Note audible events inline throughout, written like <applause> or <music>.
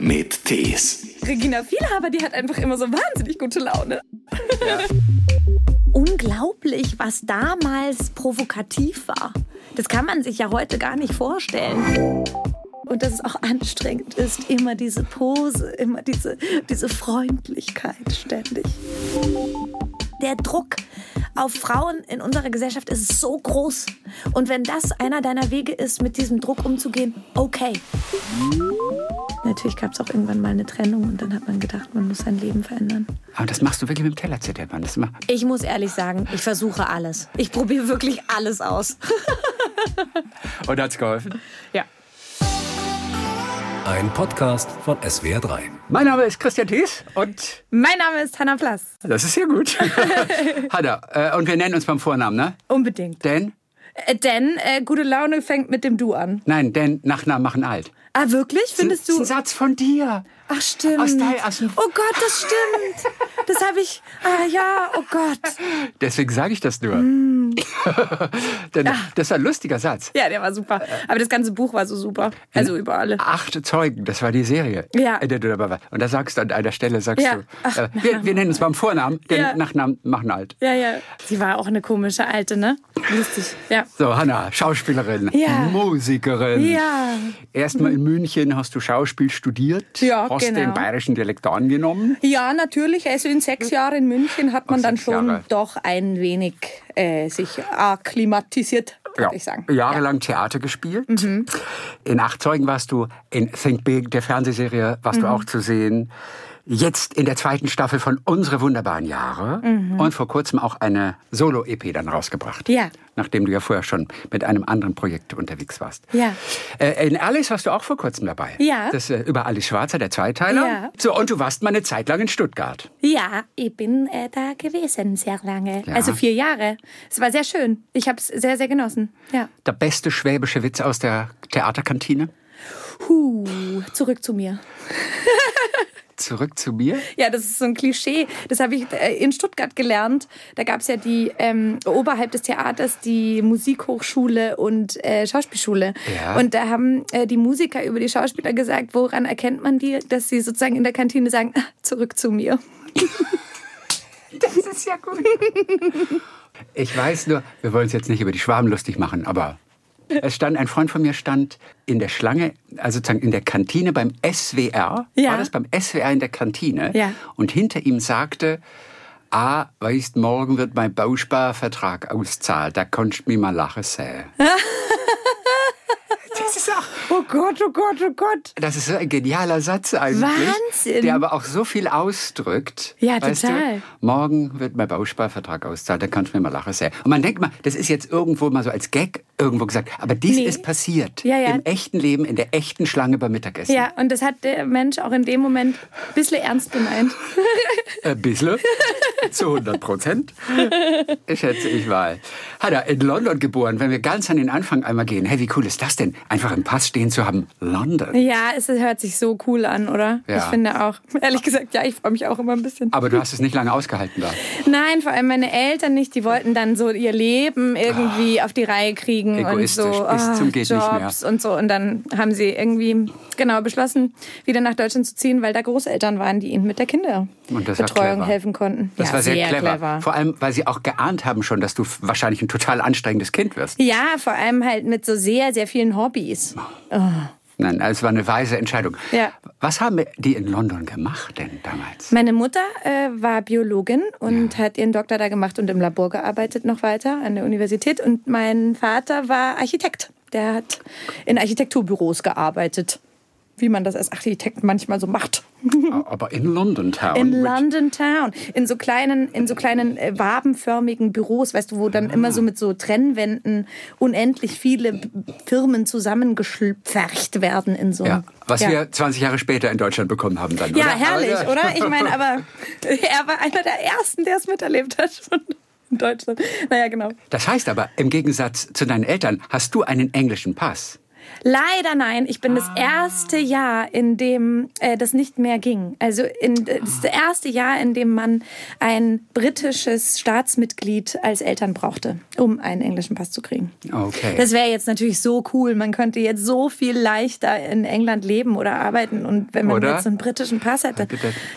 mit Tees. Regina Vielhaber, die hat einfach immer so wahnsinnig gute Laune. Unglaublich, was damals provokativ war. Das kann man sich ja heute gar nicht vorstellen. Und dass es auch anstrengend ist, immer diese Pose, immer diese, diese Freundlichkeit ständig. Der Druck auf Frauen in unserer Gesellschaft ist so groß. Und wenn das einer deiner Wege ist, mit diesem Druck umzugehen, okay. Natürlich gab es auch irgendwann mal eine Trennung und dann hat man gedacht, man muss sein Leben verändern. Aber das machst du wirklich mit dem Teller zerdeppern. Das ma- Ich muss ehrlich sagen, ich versuche alles. Ich probiere wirklich alles aus. <laughs> Und hat's geholfen? Ja. Ein Podcast von SWR3. Mein Name ist Christian Thies und Mein Name ist Hannah Plass. das ist sehr gut. <laughs> Hanna, äh, und wir nennen uns beim Vornamen, ne? Unbedingt. Denn, Äh, denn äh, gute Laune fängt mit dem Du an. nein, denn Nachnamen machen alt. Ah, wirklich? Findest das ist du? ein Satz von dir. Ach, stimmt. Aus dein- aus dem- oh Gott, das stimmt. Das habe ich. Ah, ja, oh Gott. Deswegen sage ich das nur. Mm. <laughs> Denn Ah. das ist ein lustiger Satz. Ja, der war super. Aber das ganze Buch war so super. Also über alle. Acht Zeugen, das war die Serie, Ja. in der du dabei warst. Und da sagst du an einer Stelle, sagst Ja. du, Ach, äh, wir, wir nennen uns beim Vornamen, denn Ja. Nachnamen machen alt. Ja, ja. Sie war auch eine komische Alte, ne? Lustig. Ja. So, Hanna, Schauspielerin, Ja. Musikerin. Ja. Erstmal in München hast du Schauspiel studiert, Ja, hast genau. den bayerischen Dialekt angenommen. Ja, natürlich. Also in sechs Jahren in München hat man Ach, dann schon Jahre. doch ein wenig äh, sich akklimatisiert, würde ich sagen. Jahrelang Theater gespielt. Mhm. In Acht Zeugen warst du, in Think Big, der Fernsehserie, warst Mhm. du auch zu sehen. Jetzt in der zweiten Staffel von Unsere wunderbaren Jahre und vor kurzem auch eine Solo-EP dann rausgebracht. Mhm. Ja. Nachdem du ja vorher schon mit einem anderen Projekt unterwegs warst. Ja. Äh, in Alice warst du auch vor kurzem dabei. Ja. Das äh, über Alice Schwarzer, der Zweiteiler. Ja. So, und du warst mal eine Zeit lang in Stuttgart. Ja, ich bin äh, da gewesen sehr lange. Ja. Also vier Jahre. Es war sehr schön. Ich habe es sehr, sehr genossen. Ja. Der beste schwäbische Witz aus der Theaterkantine. Huh, zurück zu mir. <laughs> Zurück zu mir. Ja, das ist so ein Klischee. Das habe ich äh, in Stuttgart gelernt. Da gab es ja die ähm, oberhalb des Theaters die Musikhochschule und äh, Schauspielschule. Ja. Und da haben äh, die Musiker über die Schauspieler gesagt, woran erkennt man die, dass sie sozusagen in der Kantine sagen, "Ah, zurück zu mir. <laughs> Das ist ja gut. Ich weiß nur, wir wollen es jetzt nicht über die Schwaben lustig machen, aber es stand, ein Freund von mir stand in der Schlange, also sozusagen in der Kantine beim SWR. Ja. War das beim SWR in der Kantine? Ja. Und hinter ihm sagte, Ah, weißt, morgen wird mein Bausparvertrag auszahlt. Da kannst du mich mal lachen sehen. <laughs> das ist auch, Oh Gott, oh Gott, oh Gott. das ist so ein genialer Satz eigentlich. Wahnsinn. Der aber auch so viel ausdrückt. Ja, total. Du? Morgen wird mein Bausparvertrag auszahlt, da kannst du mir mal lachen sehen. Und man denkt mal, das ist jetzt irgendwo mal so als Gag irgendwo gesagt. Aber dies Nee. ist passiert. Ja, ja. Im echten Leben, in der echten Schlange beim Mittagessen. Ja, und das hat der Mensch auch in dem Moment ein bisschen ernst gemeint. <laughs> Ein bisschen. Zu 100 Prozent. Schätze ich mal. Hat er in London geboren. Wenn wir ganz an den Anfang einmal gehen. Hey, wie cool ist das denn? Einfach im Pass stehen zu haben. London. Ja, es hört sich so cool an, oder? Ja. Ich finde auch. Ehrlich gesagt, ja, ich freue mich auch immer ein bisschen. Aber du hast es nicht lange ausgehalten da. Nein, vor allem meine Eltern nicht. Die wollten dann so ihr Leben irgendwie auf die Reihe kriegen und Ah. Egoistisch, so bis ah, zum geht nicht mehr. Jobs und so. Und dann haben sie irgendwie genau beschlossen, wieder nach Deutschland zu ziehen, weil da Großeltern waren, die ihnen mit der Und Kinderbetreuung clever. helfen konnten. Das ja, war sehr, clever. Vor allem, weil sie auch geahnt haben schon, dass du wahrscheinlich ein total anstrengendes Kind wirst. Ja, vor allem halt mit so sehr, sehr vielen Hobbys. Nein, es war eine weise Entscheidung. Ja. Was haben die in London gemacht denn damals? Meine Mutter äh, war Biologin und hat ihren Doktor da gemacht und im Labor gearbeitet noch weiter an der Universität. Und mein Vater war Architekt. Der hat in Architekturbüros gearbeitet. Wie man das als Architekt manchmal so macht. <laughs> Aber in London Town. In London Town. In so kleinen, in so kleinen äh, wabenförmigen Büros, weißt du, wo dann immer so mit so Trennwänden unendlich viele Firmen zusammengeschpfercht werden in so Ja, was ja. wir 20 Jahre später in Deutschland bekommen haben dann. Ja, oder? herrlich, Aber, oder? Ich meine, aber <laughs> er war einer der Ersten, der es miterlebt hat von in Deutschland. Naja, genau. Das heißt aber, im Gegensatz zu deinen Eltern hast du einen englischen Pass. Leider nein. Ich bin das Ah. erste Jahr, in dem äh, das nicht mehr ging. Also in, das ist das erste Jahr, in dem man ein britisches Staatsmitglied als Eltern brauchte, um einen englischen Pass zu kriegen. Okay. Das wäre jetzt natürlich so cool. Man könnte jetzt so viel leichter in England leben oder arbeiten. Und wenn man Oder? jetzt so einen britischen Pass hätte,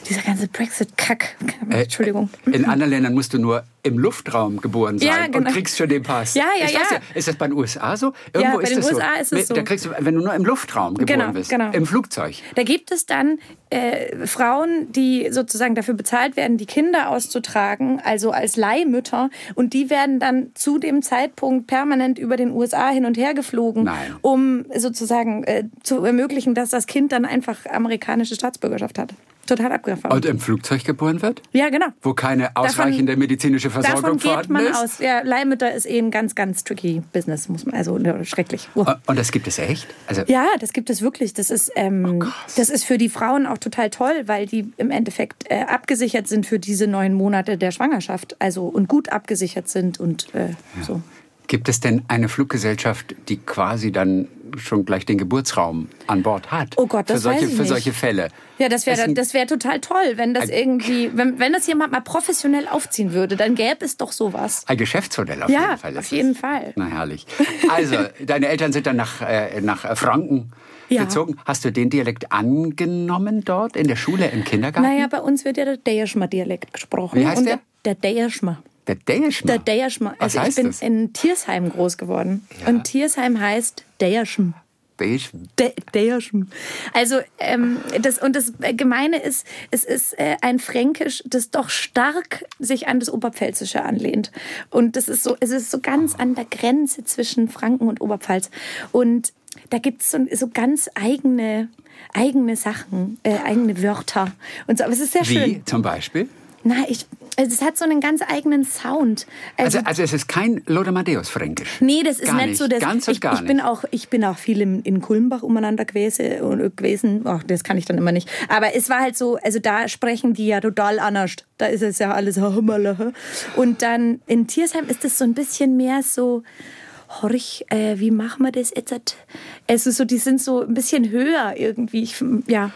dieser ganze Brexit-Kack. Äh, Entschuldigung. In anderen Ländern musst du nur im Luftraum geboren sein Ja, genau. und kriegst schon den Pass. Ja, ja, ich weiß ja. Ist das bei den USA so? Irgendwo bei ist den das USA so. ist es so. Da kriegst du, wenn du nur im Luftraum geboren Genau, bist, genau. im Flugzeug. Da gibt es dann äh, Frauen, die sozusagen dafür bezahlt werden, die Kinder auszutragen, also als Leihmütter. Und die werden dann zu dem Zeitpunkt permanent über den USA hin und her geflogen, Nein. um sozusagen äh, zu ermöglichen, dass das Kind dann einfach amerikanische Staatsbürgerschaft hat. Total abgefahren. Und im Flugzeug geboren wird? ja, genau. Wo keine ausreichende medizinische Versorgung Davon geht vorhanden man ist? aus. Ja, Leihmütter ist eh ein ganz, ganz tricky Business, muss man, also ja, schrecklich. Oh. Und- das gibt es echt? Also, Ja, das gibt es wirklich. Das ist, ähm, das ist für die Frauen auch total toll, weil die im Endeffekt äh, abgesichert sind für diese neun Monate der Schwangerschaft. Also und gut abgesichert sind und äh, so. Gibt es denn eine Fluggesellschaft, die quasi dann schon gleich den Geburtsraum an Bord hat? Oh Gott, das für solche, weiß ich Für nicht. solche Fälle. Ja, das wäre das wäre total toll, wenn das irgendwie, wenn, wenn das jemand mal professionell aufziehen würde, dann gäbe es doch sowas. Ein Geschäftsmodell auf Ja, jeden Fall. auf ist jeden es. Fall. Na herrlich. Also, <laughs> deine Eltern sind dann nach, äh, nach Franken Ja. gezogen. Hast du den Dialekt angenommen dort in der Schule, im Kindergarten? Naja, bei uns wird ja der Dejerschmer-Dialekt gesprochen. Wie heißt der? Der Dejerschmer. Der Dänischmann. Der Dejerschmer. Was Also ich bin das? in Tiersheim groß geworden. Ja. Und Tiersheim heißt Dejerschm. Dänisch- De Dejerschm. Also ähm, das und das Gemeine ist, es ist äh, ein Fränkisch, das doch stark sich an das Oberpfälzische anlehnt. Und das ist so, es ist so ganz an der Grenze zwischen Franken und Oberpfalz. Und da gibt es so, so ganz eigene eigene Sachen, äh, eigene Wörter und so. Aber es ist sehr schön. Wie zum Beispiel? Na, ich, es hat so einen ganz eigenen Sound. Also, also es ist kein Lodemadeus-Fränkisch. Nee, das ist Gar nicht, so. Das, Ganz und ich, gar ich bin nicht. auch, ich bin auch viel im, in Kulmbach umeinander gewesen und gewesen. Ach, das kann ich dann immer nicht. Aber es war halt so, also da sprechen die ja total anders. Da ist es ja alles <laughs> Hammerlache. Und dann in Tiersheim ist es so ein bisschen mehr so. Horch, äh, wie machen wir das jetzt? Also so, die sind so ein bisschen höher irgendwie. Ich, ja.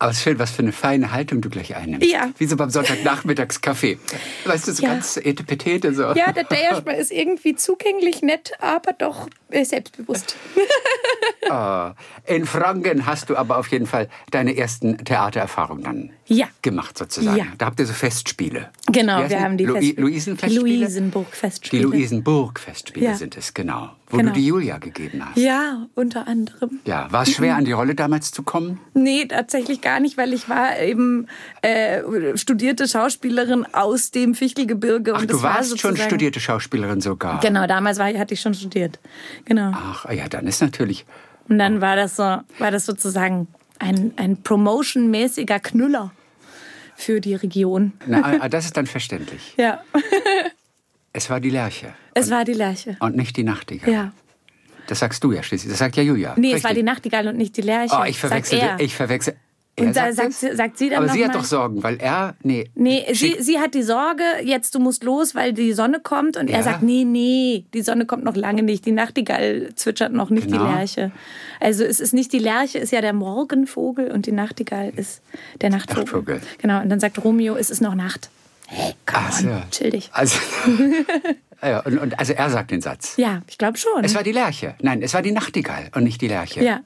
Aber es ist schön, was für eine feine Haltung du gleich einnimmst. Ja. Wie so beim Sonntagnachmittagskaffee. Weißt du, so Ja. ganz etepetete so. Ja, der Dejerschmer ist irgendwie zugänglich, nett, aber doch äh, selbstbewusst. <laughs> Ah, In Franken hast du aber auf jeden Fall deine ersten Theatererfahrungen dann Ja. gemacht sozusagen. Ja. Da habt ihr so Festspiele. Genau, wir haben die Lu Festspiele. Luisenfestspiele? Die Luisenburg-Festspiele. Die Luisenburg-Festspiele Ja. sind es, genau. Wo Genau. du die Julia gegeben hast. Ja, unter anderem. Ja, war es schwer, <laughs> an die Rolle damals zu kommen? Nee, tatsächlich gar nicht, weil ich war eben äh, studierte Schauspielerin aus dem Fichtelgebirge. Ach, und du das war warst schon studierte Schauspielerin sogar. Genau, damals war, hatte ich schon studiert. Genau. Ach, ja, dann ist natürlich. Und dann war das so, war das sozusagen ein, ein promotionmäßiger Knüller für die Region. Na, ah, das ist dann verständlich. <laughs> Ja, Es war die Lerche. es war die Lerche. Und nicht die Nachtigall. Ja. Das sagst du ja schließlich. Das sagt ja Julia. Nee, es Richtig. war die Nachtigall und nicht die Lerche. Oh, ich verwechsel. er. Ich verwechsel. Und sagt sagt sie- sagt sie dann Aber sie hat mal- doch Sorgen, weil er. Nee. Nee, sie, sie hat die Sorge, jetzt du musst los, weil die Sonne kommt. Und Ja. er sagt, nee, nee, die Sonne kommt noch lange nicht. Die Nachtigall zwitschert noch, nicht Genau. die Lerche. Also es ist nicht die Lerche, ist ja der Morgenvogel und die Nachtigall ist der Nachtvogel. Nachtvogel. Genau, und dann sagt Romeo, es ist noch Nacht. Hey, on, so. chill dich. Also, <laughs> ja, und, und, also er sagt den Satz. Ja, ich glaube schon. Es war die Lerche. Nein, es war die Nachtigall und nicht die Lerche. ja,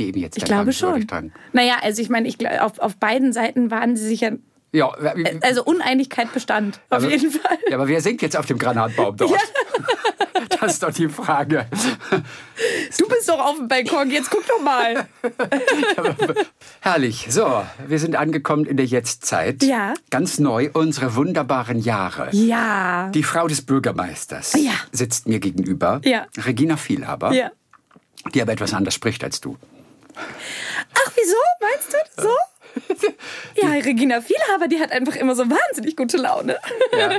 Eben jetzt ich glaube schon. Naja, also ich meine, ich, auf, auf beiden Seiten waren sie sich ja, Ja, also Uneinigkeit bestand, auf aber- jeden Fall. Ja, aber wer singt jetzt auf dem Granatbaum dort? <laughs> Das ist doch die Frage. Du bist doch auf dem Balkon, jetzt guck doch mal. <laughs> Herrlich. So, wir sind angekommen in der Jetztzeit. Ja. Ganz neu, unsere wunderbaren Jahre. Ja. Die Frau des Bürgermeisters Ja. sitzt mir gegenüber. Ja. Regina Vielhaber, Ja. die aber etwas anders spricht als du. Wieso? Meinst du das so? Ja, Regina Vielhaber, die hat einfach immer so wahnsinnig gute Laune. Ja.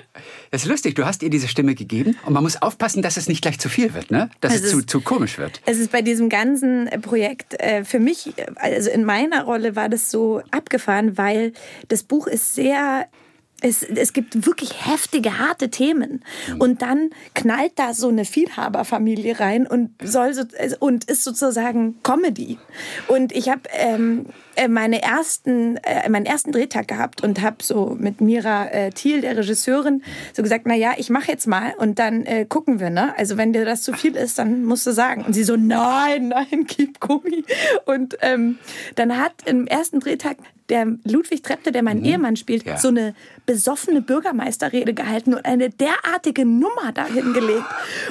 Das ist lustig, du hast ihr diese Stimme gegeben und man muss aufpassen, dass es nicht gleich zu viel wird, ne? dass Also es zu, zu komisch wird. Es ist bei diesem ganzen äh, Projekt äh, für mich, äh, also in meiner Rolle war das so abgefahren, weil das Buch ist sehr Es, es gibt wirklich heftige, harte Themen. Und dann knallt da so eine Vielhaberfamilie rein und soll so, und ist sozusagen Comedy. Und ich habe ähm, äh, meine ersten, äh, meinen ersten Drehtag gehabt und habe so mit Mira äh, Thiel, der Regisseurin, so gesagt, na ja, ich mache jetzt mal und dann äh, gucken wir, ne? Also wenn dir das zu viel ist, dann musst du sagen. Und sie so, nein, nein, gib Gummi. Und ähm, dann hat im ersten Drehtag der Ludwig Trepte, der meinen mhm. Ehemann spielt, ja. so eine besoffene Bürgermeisterrede gehalten und eine derartige Nummer dahingelegt.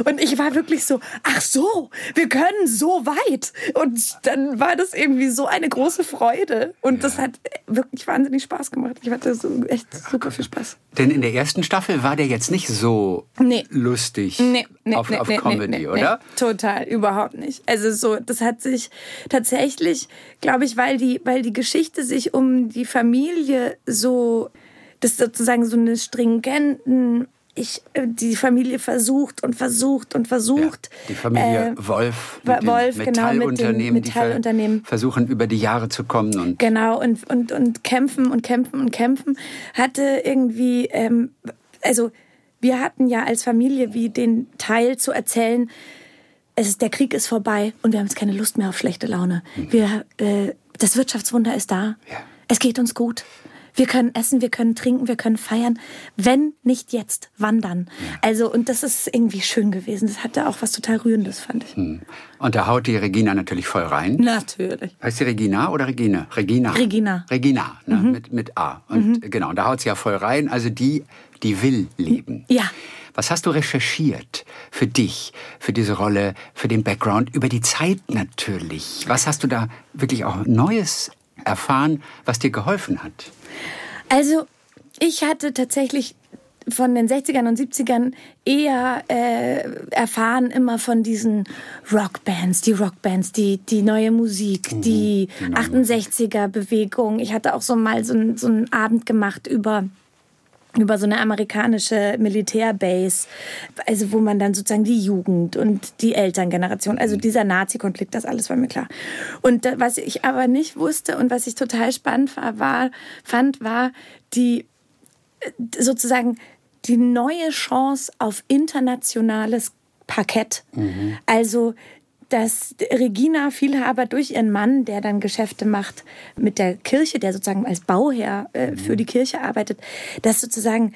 Und ich war wirklich so, ach so, wir können so weit. Und dann war das irgendwie so eine große Freude. Und ja. das hat wirklich wahnsinnig Spaß gemacht. Ich hatte so echt super viel Spaß. Denn in der ersten Staffel war der jetzt nicht so nee. lustig nee, nee, auf, auf Comedy, oder? total, überhaupt nicht. Also so, das hat sich tatsächlich, glaube ich, weil die, weil die Geschichte sich um die Familie so das sozusagen so eine stringenten ich, äh, die Familie versucht und versucht und versucht. Ja, die Familie äh, Wolf, mit Wolf Metallunternehmen, genau, Metallunternehmen, die versuchen über die Jahre zu kommen. Und genau, und, und, und kämpfen und kämpfen und kämpfen. Hatte irgendwie, ähm, also wir hatten ja als Familie wie den Teil zu erzählen, es ist, der Krieg ist vorbei und wir haben jetzt keine Lust mehr auf schlechte Laune. Mhm. Wir, äh, das Wirtschaftswunder ist da. Ja. Es geht uns gut. Wir können essen, wir können trinken, wir können feiern. Wenn nicht jetzt, wann dann? Ja. Also, und das ist irgendwie schön gewesen. Das hatte auch was total Rührendes, fand ich. Hm. Und da haut die Regina natürlich voll rein. Natürlich. Heißt sie Regina oder Regine? Regina. Regina. Regina, ne? mhm. mit, mit A. Und mhm. genau, da haut sie ja voll rein. Also die, die will leben. Ja. Was hast du recherchiert für dich, für diese Rolle, für den Background, über die Zeit natürlich? Was hast du da wirklich auch Neues erfahren, was dir geholfen hat? Also, ich hatte tatsächlich von den 60ern und 70ern eher äh, erfahren immer von diesen Rockbands, die Rockbands, die, die neue Musik, mhm, die, die 68er-Bewegung. Ich hatte auch so mal so, so einen Abend gemacht über über so eine amerikanische Militärbase, also wo man dann sozusagen die Jugend und die Elterngeneration, also dieser Nazi-Konflikt, das alles war mir klar. Und was ich aber nicht wusste und was ich total spannend war, war fand, war die sozusagen die neue Chance auf internationales Parkett. Mhm. Also dass Regina Vielhaber durch ihren Mann, der dann Geschäfte macht mit der Kirche, der sozusagen als Bauherr äh, mhm. für die Kirche arbeitet, dass sozusagen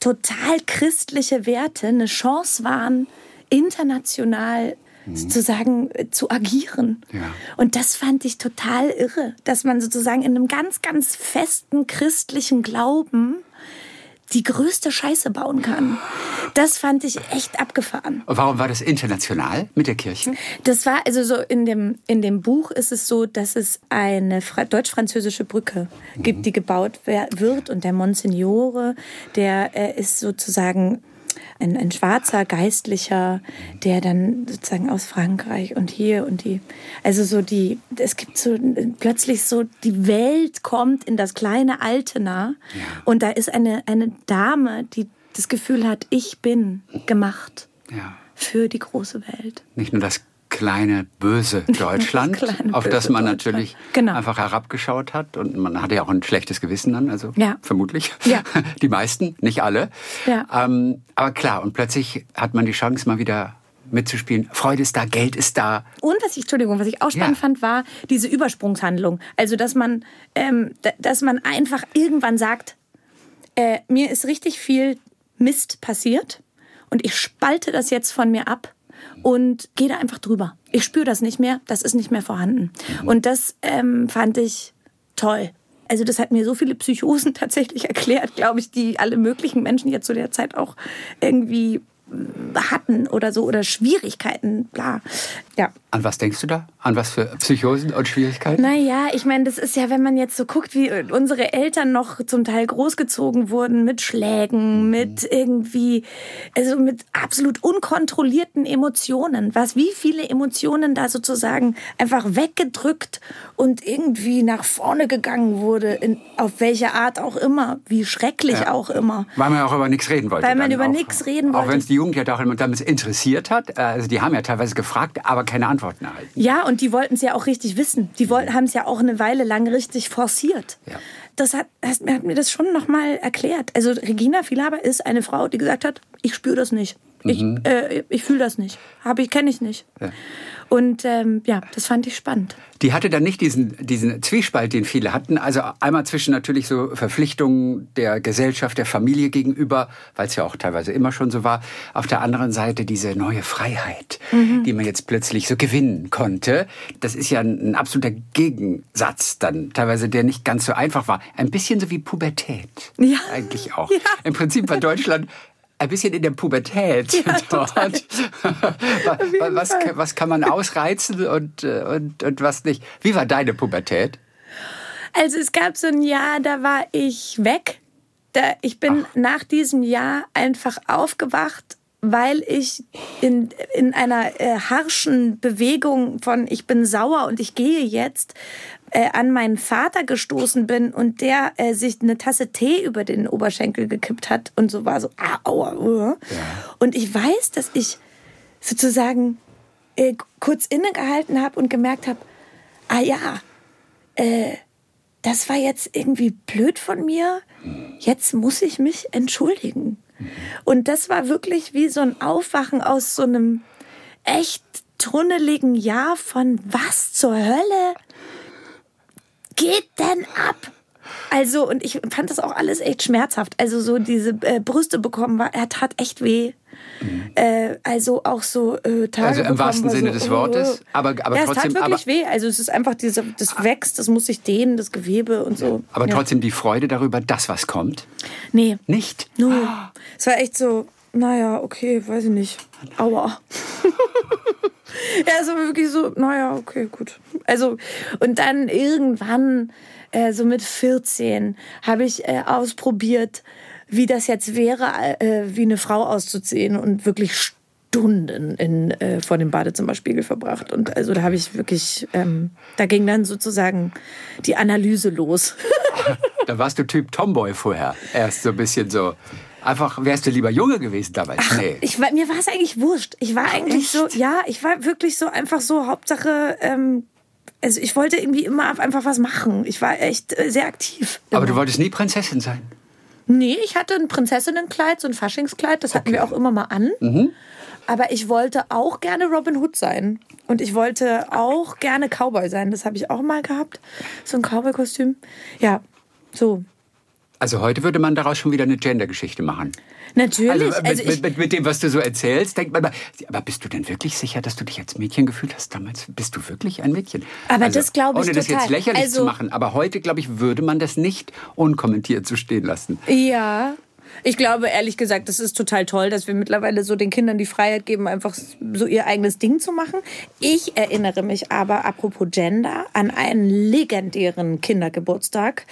total christliche Werte eine Chance waren, international mhm. sozusagen äh, zu agieren. Ja. Und das fand ich total irre, dass man sozusagen in einem ganz, ganz festen christlichen Glauben die größte Scheiße bauen kann. Das fand ich echt abgefahren. Warum war das international mit der Kirche? Das war also so in dem, in dem Buch ist es so, dass es eine deutsch-französische Brücke gibt, mhm. die gebaut wird und der Monsignore, der äh, ist sozusagen ein, ein schwarzer Geistlicher, der dann sozusagen aus Frankreich und hier und die, also so die, es gibt so plötzlich so, die Welt kommt in das kleine Altena ja. und da ist eine, eine Dame, die das Gefühl hat, ich bin gemacht ja. für die große Welt. Nicht nur das kleine böse <laughs> Deutschland, das kleine, auf das man natürlich genau. einfach herabgeschaut hat und man hatte ja auch ein schlechtes Gewissen dann, also ja. vermutlich ja. <laughs> die meisten, nicht alle. Ja. Ähm, aber klar, und plötzlich hat man die Chance mal wieder mitzuspielen. Freude ist da, Geld ist da. Und was ich, Entschuldigung, was ich auch spannend ja. fand, war diese Übersprungshandlung. Also, dass man, ähm, dass man einfach irgendwann sagt, äh, mir ist richtig viel Mist passiert und ich spalte das jetzt von mir ab und gehe da einfach drüber. Ich spüre das nicht mehr, das ist nicht mehr vorhanden. Mhm. Und das ähm, fand ich toll. Also das hat mir so viele Psychosen <laughs> tatsächlich erklärt, glaube ich, die alle möglichen Menschen jetzt zu der Zeit auch irgendwie hatten oder so oder Schwierigkeiten, bla. Ja. An was denkst du da? An was für Psychosen und Schwierigkeiten? Naja, ich meine, das ist ja, wenn man jetzt so guckt, wie unsere Eltern noch zum Teil großgezogen wurden mit Schlägen, mhm. mit irgendwie, also mit absolut unkontrollierten Emotionen. Was, wie viele Emotionen da sozusagen einfach weggedrückt und irgendwie nach vorne gegangen wurde, in, auf welche Art auch immer, wie schrecklich ja. auch immer. Weil man auch über nichts reden wollte. Weil man über nichts reden wollte. Auch wenn es die Jugend ja auch damals interessiert hat. Also die haben ja teilweise gefragt, aber keine Antworten erhalten. Ja, und die wollten es ja auch richtig wissen. Die wollten, haben es ja auch eine Weile lang richtig forciert. Ja. Das hat, hat, hat mir das schon nochmal erklärt. Also Regina Vielhaber ist eine Frau, die gesagt hat, ich spüre das nicht. Ich, äh, ich fühle das nicht. Habe ich, kenne ich nicht. Ja. Und ähm, ja, das fand ich spannend. Die hatte dann nicht diesen, diesen Zwiespalt, den viele hatten. Also einmal zwischen natürlich so Verpflichtungen der Gesellschaft, der Familie gegenüber, weil es ja auch teilweise immer schon so war. Auf der anderen Seite diese neue Freiheit, die man jetzt plötzlich so gewinnen konnte. Das ist ja ein, ein absoluter Gegensatz dann, teilweise der nicht ganz so einfach war. Ein bisschen so wie Pubertät. Ja. Eigentlich auch. <laughs> Ja. Im Prinzip war Deutschland ein bisschen in der Pubertät Ja, <laughs> dort. was, Fall. was kann man ausreizen und, und, und was nicht? Wie war deine Pubertät? Also es gab so ein Jahr, da war ich weg. Da, ich bin nach diesem Jahr einfach aufgewacht, weil ich in, in einer äh, harschen Bewegung von ich bin sauer und ich gehe jetzt äh, an meinen Vater gestoßen bin und der äh, sich eine Tasse Tee über den Oberschenkel gekippt hat und so war so, ah, aua, uh. Und ich weiß, dass ich sozusagen äh, kurz innegehalten habe und gemerkt habe, ah ja, äh, das war jetzt irgendwie blöd von mir. Jetzt muss ich mich entschuldigen. Und das war wirklich wie so ein Aufwachen aus so einem echt tunneligen Jahr von was zur Hölle geht denn ab? Also, und ich fand das auch alles echt schmerzhaft. Also, so diese äh, Brüste bekommen, war, er tat echt weh. Äh, also auch so äh, Tage Also im bekommen, wahrsten war Sinne so, des Wortes, aber- aber ja, trotzdem- Es tat wirklich aber- weh. Also, es ist einfach diese, das wächst, das muss sich dehnen, das Gewebe und so. Aber ja. trotzdem die Freude darüber, dass was kommt? Nee, Nicht? No. Es war echt so, naja, okay, weiß ich nicht. Aua. <laughs> ja, es war wirklich so, naja, okay, gut. Also, und dann irgendwann, äh, so mit 14, habe ich äh, ausprobiert, wie das jetzt wäre, äh, wie eine Frau auszuziehen und wirklich Stunden in, äh, vor dem Badezimmerspiegel verbracht. Und also da habe ich wirklich, ähm, da ging dann sozusagen die Analyse los. <laughs> Da warst du Typ Tomboy vorher. Erst so ein bisschen so. Einfach, wärst du lieber Junge gewesen damals? nee. Ich mir war es eigentlich wurscht. Ich war eigentlich so, ja, ich war wirklich so einfach so, Hauptsache, ähm, also ich wollte irgendwie immer einfach was machen. Ich war echt äh, sehr aktiv. Aber du immer. wolltest nie Prinzessin sein. Nee, ich hatte ein Prinzessinnenkleid, so ein Faschingskleid, das hatten wir auch immer mal an. Mhm. Aber ich wollte auch gerne Robin Hood sein. Und ich wollte auch gerne Cowboy sein. Das habe ich auch mal gehabt. So ein Cowboy-Kostüm. Ja, so. Also heute würde man daraus schon wieder eine Gender-Geschichte machen. Natürlich. Also mit, Also, mit, mit, mit dem, was du so erzählst, denkt man, aber bist du denn wirklich sicher, dass du dich als Mädchen gefühlt hast damals? Bist du wirklich ein Mädchen? Aber also, das glaube ich Ohne das total. jetzt lächerlich Also- zu machen, aber heute, glaube ich, würde man das nicht unkommentiert so stehen lassen. Ja. Ich glaube, ehrlich gesagt, das ist total toll, dass wir mittlerweile so den Kindern die Freiheit geben, einfach so ihr eigenes Ding zu machen. Ich erinnere mich aber, apropos Gender, an einen legendären Kindergeburtstag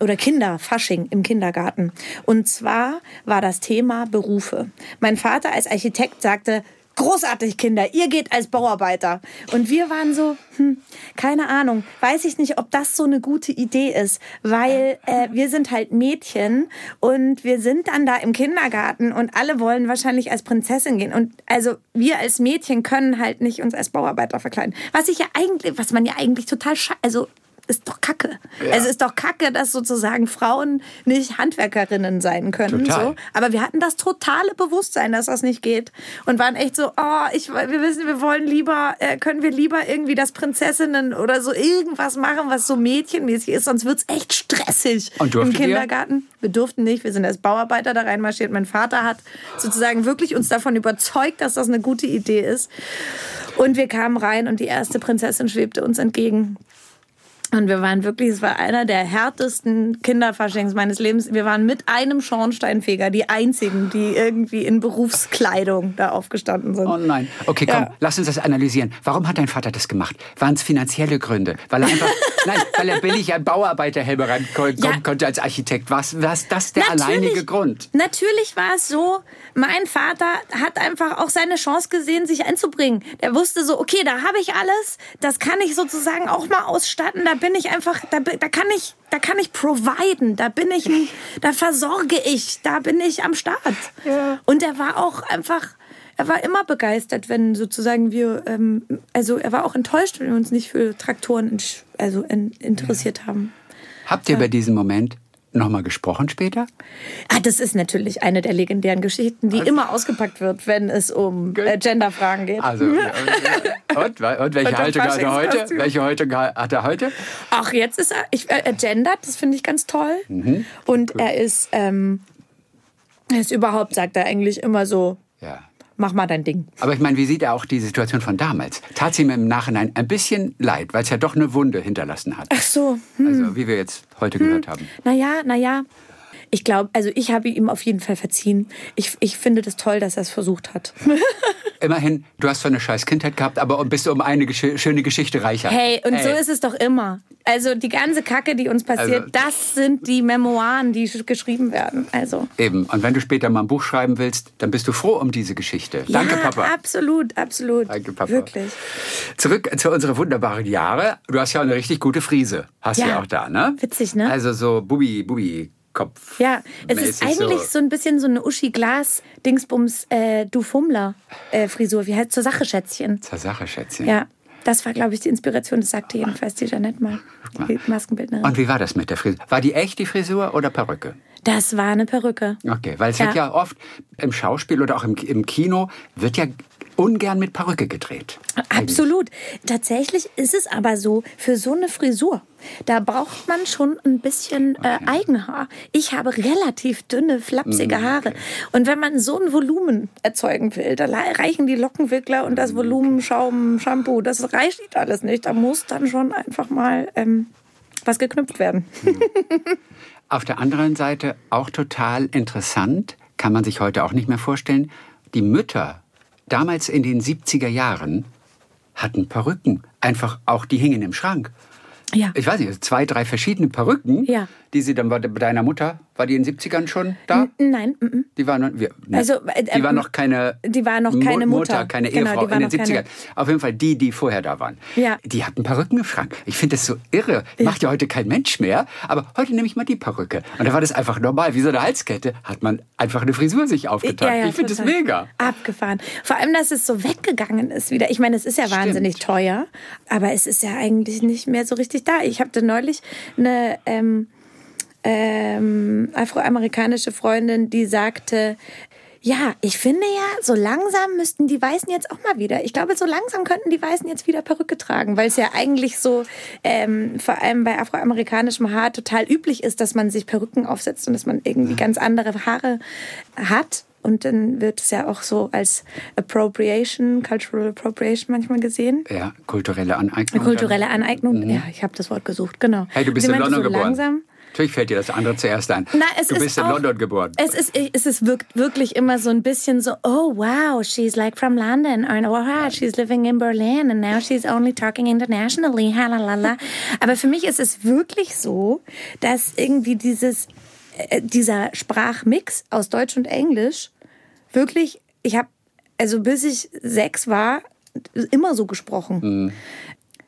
oder Kinderfasching im Kindergarten. Und zwar war das Thema Berufe. Mein Vater als Architekt sagte, Großartig, Kinder, ihr geht als Bauarbeiter. Und wir waren so, hm, keine Ahnung, weiß ich nicht, ob das so eine gute Idee ist, weil äh, wir sind halt Mädchen und wir sind dann da im Kindergarten und alle wollen wahrscheinlich als Prinzessin gehen. Und also wir als Mädchen können halt nicht uns als Bauarbeiter verkleiden. Was ich ja eigentlich, was man ja eigentlich total, also ist doch Kacke. Also ist doch Kacke, dass sozusagen Frauen nicht Handwerkerinnen sein können. Total. So. Aber wir hatten das totale Bewusstsein, dass das nicht geht. Und waren echt so, oh, ich, wir wissen, wir wollen lieber, äh, können wir lieber irgendwie das Prinzessinnen oder so irgendwas machen, was so mädchenmäßig ist, sonst wird's echt stressig Und im? Kindergarten. Wir durften nicht, wir sind als Bauarbeiter da reinmarschiert. Mein Vater hat sozusagen wirklich uns davon überzeugt, dass das eine gute Idee ist. Und wir kamen rein und die erste Prinzessin schwebte uns entgegen. Und wir waren wirklich, es war einer der härtesten Kinderfaschings meines Lebens. Wir waren mit einem Schornsteinfeger die einzigen, die irgendwie in Berufskleidung da aufgestanden sind. Oh nein. Okay, komm, Ja. lass uns das analysieren. Warum hat dein Vater das gemacht? Waren es finanzielle Gründe? Weil er einfach <laughs> Nein, weil er billig an Bauarbeiterhelme rankommen Ja. konnte als Architekt. Was was das der Natürlich- alleinige Grund? Natürlich war es so, mein Vater hat einfach auch seine Chance gesehen, sich einzubringen. Der wusste so, okay, da habe ich alles, das kann ich sozusagen auch mal ausstatten, da bin ich einfach, da, da kann ich, da kann ich providen, da bin ich, da versorge ich, da bin ich am Start. Und er war auch einfach, er war immer begeistert, wenn sozusagen wir, ähm, also er war auch enttäuscht, wenn wir uns nicht für Traktoren in, also in, interessiert haben. Habt ihr über diesen Moment nochmal gesprochen später? Ah, das ist natürlich eine der legendären Geschichten, die immer ausgepackt wird, wenn es um äh, Genderfragen geht. Also, und, und, und welche <laughs> Und Haltung hat er heute? Welche Haltung hat er heute? Ach, jetzt ist er, ich, äh, er gendert, das finde ich ganz toll. Mhm. Und er ist, ähm, er ist überhaupt, sagt er eigentlich immer so, Ja. Mach mal dein Ding. Aber ich meine, wie sieht er auch die Situation von damals? Tat sie ihm im Nachhinein ein bisschen leid, weil es ja doch eine Wunde hinterlassen hat. Ach so, hm. Also, wie wir jetzt heute gehört haben. naja, naja. Ich glaube, also ich habe ihm auf jeden Fall verziehen. Ich, ich finde das toll, dass er es versucht hat. <laughs> Immerhin, du hast zwar eine scheiß Kindheit gehabt, aber bist du um eine gesch schöne Geschichte reicher. Hey, und so ist es doch immer. Also die ganze Kacke, die uns passiert, Also- das sind die Memoiren, die sch- geschrieben werden. Also Eben. Und wenn du später mal ein Buch schreiben willst, dann bist du froh um diese Geschichte. Danke, ja, Papa. absolut, absolut. Danke, Papa. Wirklich. Zurück zu unseren wunderbaren Jahre. Du hast ja eine richtig gute Frise. Hast du Ja. ja auch da, ne? Witzig, ne? Also so Bubi, Bubi. Kopf. Ja, es ist eigentlich so. ein bisschen so eine Uschi Glas Dingsbums äh, du Fummler äh, Frisur, wie heißt zur Sache Schätzchen. Zur Sache, Schätzchen. Ja, das war glaube ich die Inspiration, das sagte jedenfalls die Jeanette mal, die Maskenbildnerin. Und wie war das mit der Frisur? War die echt die Frisur oder Perücke? Das war eine Perücke. Okay, weil es Ja. wird ja oft im Schauspiel oder auch im, im Kino wird ja ungern mit Perücke gedreht. Absolut. Tatsächlich ist es aber so, für so eine Frisur, da braucht man schon ein bisschen äh, Eigenhaar. Ich habe relativ dünne, flapsige Haare. Und wenn man so ein Volumen erzeugen will, da reichen die Lockenwickler und das Volumen Schaum, Shampoo, das reicht alles nicht. Da muss dann schon einfach mal ähm, was geknüpft werden. Auf der anderen Seite auch total interessant, kann man sich heute auch nicht mehr vorstellen, die Mütter damals in den 70er Jahren hatten Perücken. Einfach auch, die hingen im Schrank. Ja. Ich weiß nicht, zwei, drei verschiedene Perücken, Ja. Die sie dann bei de- bei deiner Mutter, war die in den 70ern schon da? Nein, mm, mm. Die war noch, wir, ne, Also, äh, die war ähm, noch keine, die war noch keine Mu- Mutter. keine Genau, Ehefrau in den noch 70ern. keine- Auf jeden Fall die, die vorher da waren. Ja. Die hatten Perücken im Schrank. Ich finde das so irre. Macht ja heute kein Mensch mehr. Aber heute nehme ich mal die Perücke. Und da war das einfach normal. Wie so eine Halskette hat man einfach eine Frisur sich aufgetan. ich finde das mega. Abgefahren. Vor allem, dass es so weggegangen ist wieder. Ich meine, es ist ja wahnsinnig teuer, aber es ist ja eigentlich nicht mehr so richtig da. Ich hatte neulich eine ähm, ähm, afroamerikanische Freundin, die sagte, ja, ich finde ja, so langsam müssten die Weißen jetzt auch mal wieder. Ich glaube, so langsam könnten die Weißen jetzt wieder Perücke tragen, weil es ja eigentlich so, ähm, vor allem bei afroamerikanischem Haar, total üblich ist, dass man sich Perücken aufsetzt und dass man irgendwie ganz andere Haare hat. Und dann wird es ja auch so als Appropriation, Cultural Appropriation manchmal gesehen. Ja, kulturelle Aneignung. Kulturelle Aneignung. Ja, ich habe das Wort gesucht, genau. Mhm. Hey, du bist Sie in London so geboren. Langsam, Natürlich fällt dir das andere zuerst ein. na, es du ist bist in auch, London geboren. Es ist, es ist wirk- wirklich immer so ein bisschen so, oh wow, she's like from London, or oh, wow, she's living in Berlin and now she's only talking internationally, halalala. Aber für mich ist es wirklich so, dass irgendwie dieses, äh, dieser Sprachmix aus Deutsch und Englisch wirklich, ich habe, also bis ich sechs war, immer so gesprochen. Mhm.